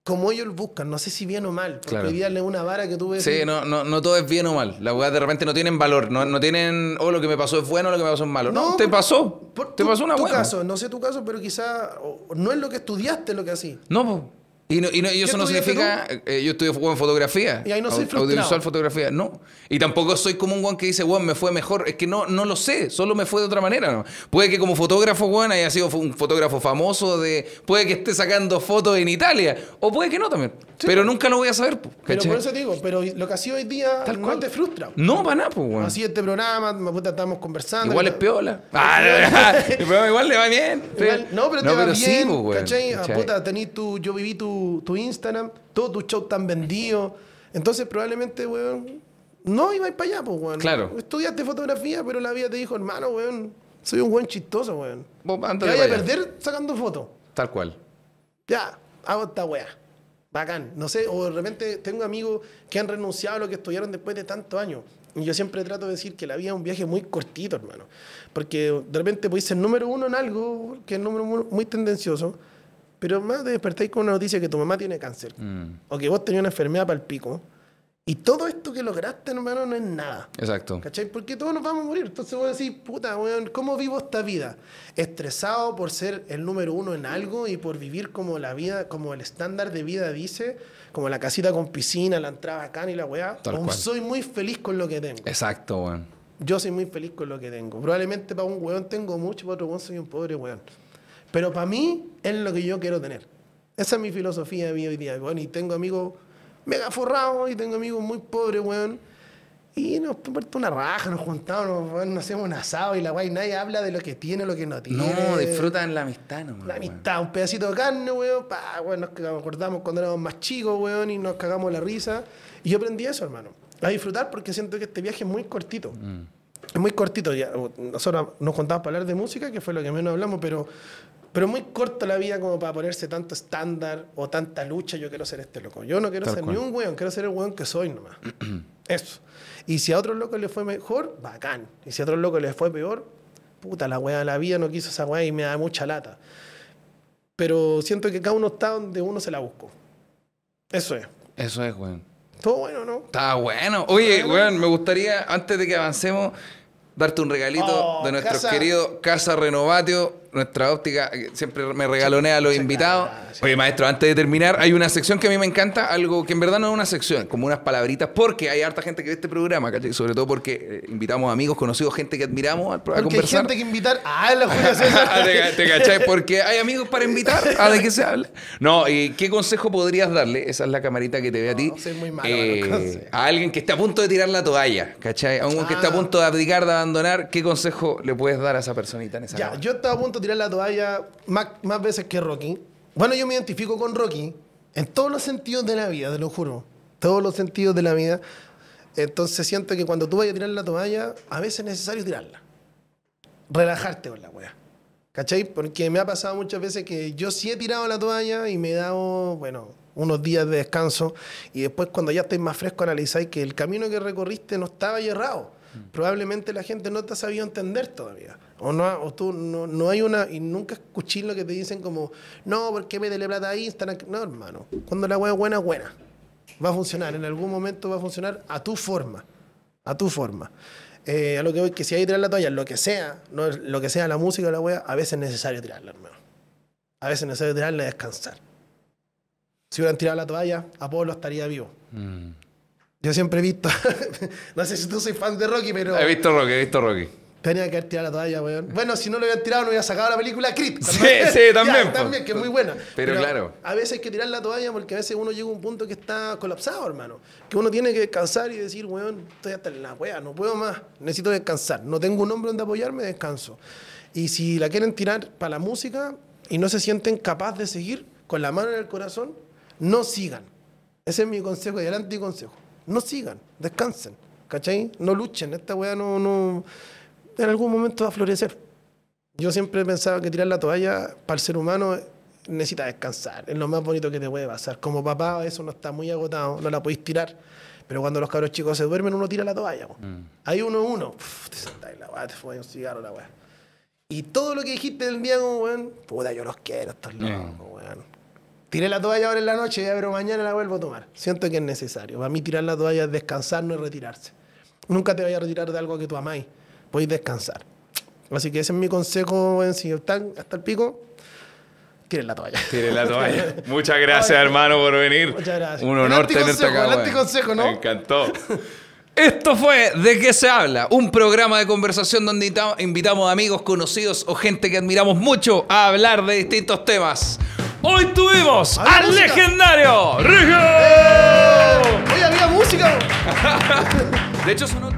como ellos buscan. No sé si bien o mal. Porque Claro. es una vara que tú ves. Sí, no, no, no todo es bien o mal. Las weas de repente no tienen valor. No, no tienen, oh, lo que me pasó es bueno, lo que me pasó es malo. No, te por- pasó. por te tu- pasó una tu wea. caso, no sé tu caso, pero quizá o- no es lo que estudiaste lo que así. No. Y, no, y, no- y eso no significa. eh, yo estudié en fotografía. Y ahí no soy frustrado. Audiovisual, fotografía. No. Y tampoco soy como un guan que dice, weón, me fue mejor. Es que no, no lo sé. Solo me fue de otra manera. ¿no? Puede que como fotógrafo, weón, haya sido un fotógrafo famoso de. Puede que esté sacando fotos en Italia. O puede que no también. Pero nunca lo voy a saber, po, Pero por eso te digo, pero lo que ha sido hoy día Tal no cual. te frustra. No, para nada, pues, weón. Así este programa, me puta, estamos conversando. Igual es piola. Ah, pero igual le va bien. Igual- no, pero te va sí, bien, pues, weón, ¿cachai? Ah, ¿cachai? puta, tenés tu, yo viví tu, tu Instagram, todos tus shows están vendidos. Entonces, probablemente, weón, no ibas para allá, pues, weón. Claro. Estudiaste fotografía, pero la vida te dijo, hermano, weón, soy un buen chistoso, weón. Vos Te vaya a perder sacando fotos. Tal cual. Ya, hago esta weá. Bacán. No sé, o de repente tengo amigos que han renunciado a lo que estudiaron después de tantos años. Y yo siempre trato de decir que la vida es un viaje muy cortito, hermano. Porque de repente podéis ser número uno en algo, que es número uno muy tendencioso, pero más te despertáis con una noticia que tu mamá tiene cáncer. Mm, O que vos tenías una enfermedad para el pico. Y todo esto que lograste, hermano, no es nada. exacto. ¿Cachai? Porque todos nos vamos a morir. Entonces voy a decir, puta, weón, ¿cómo vivo esta vida? Estresado por ser el número uno en algo y por vivir como la vida, como el estándar de vida dice, como la casita con piscina, la entrada bacán y la weá. Cual. soy muy feliz con lo que tengo. Exacto, weón. Yo soy muy feliz con lo que tengo. Probablemente para un weón tengo mucho, para otro weón soy un pobre weón. Pero para mí es lo que yo quiero tener. Esa es mi filosofía de vida hoy día. weón. y tengo amigos mega forrados y tengo amigos muy pobres, weón. Y nos puerto una raja, nos juntamos, nos, hacemos un asado y la weá, y nadie habla de lo que tiene, lo que no tiene. No, disfrutan la amistad, no, La amistad, un pedacito de carne, weón. Pa, weón, nos acordamos cuando éramos más chicos, weón, y nos cagamos la risa. Y yo aprendí eso, hermano. A disfrutar porque siento que este viaje es muy cortito. Es muy cortito. Ya, nosotros nos contamos para hablar de música, que fue lo que menos hablamos, pero, pero muy corta la vida como para ponerse tanto estándar o tanta lucha. Yo quiero ser este loco. Yo no quiero Tal ser cual. ni un weón, quiero ser el weón que soy nomás. eso. Y si a otros locos les fue mejor, bacán. Y si a otros locos les fue peor, puta, la weá de la vida no quiso esa weá y me da mucha lata. Pero siento que cada uno está donde uno se la buscó. Eso es. Eso es, weón. Todo bueno, ¿no? Está bueno. Oye, weón, me gustaría, antes de que avancemos, darte un regalito Oh, de nuestros Casa- queridos Casa Renovatio, nuestra óptica, que siempre me regalonea a los invitados. Oye, maestro, antes de terminar, hay una sección que a mí me encanta, algo que en verdad no es una sección, como unas palabritas, porque hay harta gente que ve este programa, ¿cachai? Sobre todo porque eh, invitamos amigos, conocidos, gente que admiramos a, a Porque hay conversar. gente que invitar. Ah, la Julio César. ¿Te, te cachai? Porque hay amigos para invitar. ¿A de qué se habla? No, ¿y qué consejo podrías darle? Esa es la camarita que te ve a ti. No, soy muy malo eh, a alguien que esté a punto de tirar la toalla, ¿cachai? A un que esté a Ah. punto de abdicar, de abandonar. ¿Qué consejo le puedes dar a esa personita en esa Ya, cama? yo estaba a punto tirar la toalla más, más veces que Rocky. Bueno, yo me identifico con Rocky en todos los sentidos de la vida, te lo juro. Todos los sentidos de la vida. Entonces siento que cuando tú vayas a tirar la toalla, a veces es necesario tirarla. Relajarte con la wea. ¿Cachai? Porque me ha pasado muchas veces que yo sí he tirado la toalla y me he dado, bueno, unos días de descanso y después cuando ya estáis más fresco analizáis que el camino que recorriste no estaba errado. Probablemente la gente no te ha sabido entender todavía. O no, o tú no, no hay una, y nunca escuché lo que te dicen como, no, ¿por qué me dele plata a Instagram? No, hermano. Cuando la wea es buena, buena. Va a funcionar, en algún momento va a funcionar a tu forma. A tu forma. Eh, a lo que voy, que si hay que tirar la toalla, lo que sea, no, lo que sea la música o la wea, a veces es necesario tirarla, hermano. A veces es necesario tirarla y descansar. Si hubieran tirado la toalla, Apolo estaría vivo. Mm. Yo siempre he visto, no sé si tú soy fan de Rocky, pero He visto Rocky, he visto Rocky. tenía que haber tirado la toalla, weón. Bueno, si no lo hubieran tirado, no hubiera sacado la película Creed. Sí, sí, también, Ya, también, que es muy buena. Pero claro. A veces hay que tirar la toalla porque a veces uno llega a un punto que está colapsado, hermano. Que uno tiene que descansar y decir, weón, estoy hasta en la wea, no puedo más, necesito descansar. No tengo un hombre donde apoyarme, descanso. Y si la quieren tirar para la música y no se sienten capaz de seguir con la mano en el corazón, no sigan. Ese es mi consejo y el anticonsejo. No sigan, descansen. ¿Cachai? No luchen. Esta weá no, no. En algún momento va a florecer. Yo siempre pensaba que tirar la toalla para el ser humano necesita descansar. Es lo más bonito que te puede pasar. Como papá, eso no está muy agotado, no la podéis tirar. Pero cuando los cabros chicos se duermen, uno tira la toalla. po. Ahí uno uno. Uf, te la weá, te fumas un cigarro la weá. Y todo lo que dijiste del día, weón, puta, yo los quiero, estos locos, weón. Tiré la toalla ahora en la noche, ya, pero mañana la vuelvo a tomar. Siento que es necesario. Para mí tirar la toalla es descansar, no es retirarse. Nunca te vayas a retirar de algo que tú amáis. Podéis descansar. Así que ese es mi consejo, weón. Si están hasta el pico, tiren la toalla. Tire la toalla. Muchas gracias, hermano, por venir. Muchas gracias. Un honor tenerte acá. el anticonsejo, ¿no? Me encantó. Esto fue De qué se habla, un programa de conversación donde invita- invitamos a amigos conocidos o gente que admiramos mucho a hablar de distintos temas. Hoy tuvimos al música. legendario Rigio. Oye, había música. De hecho, sonó.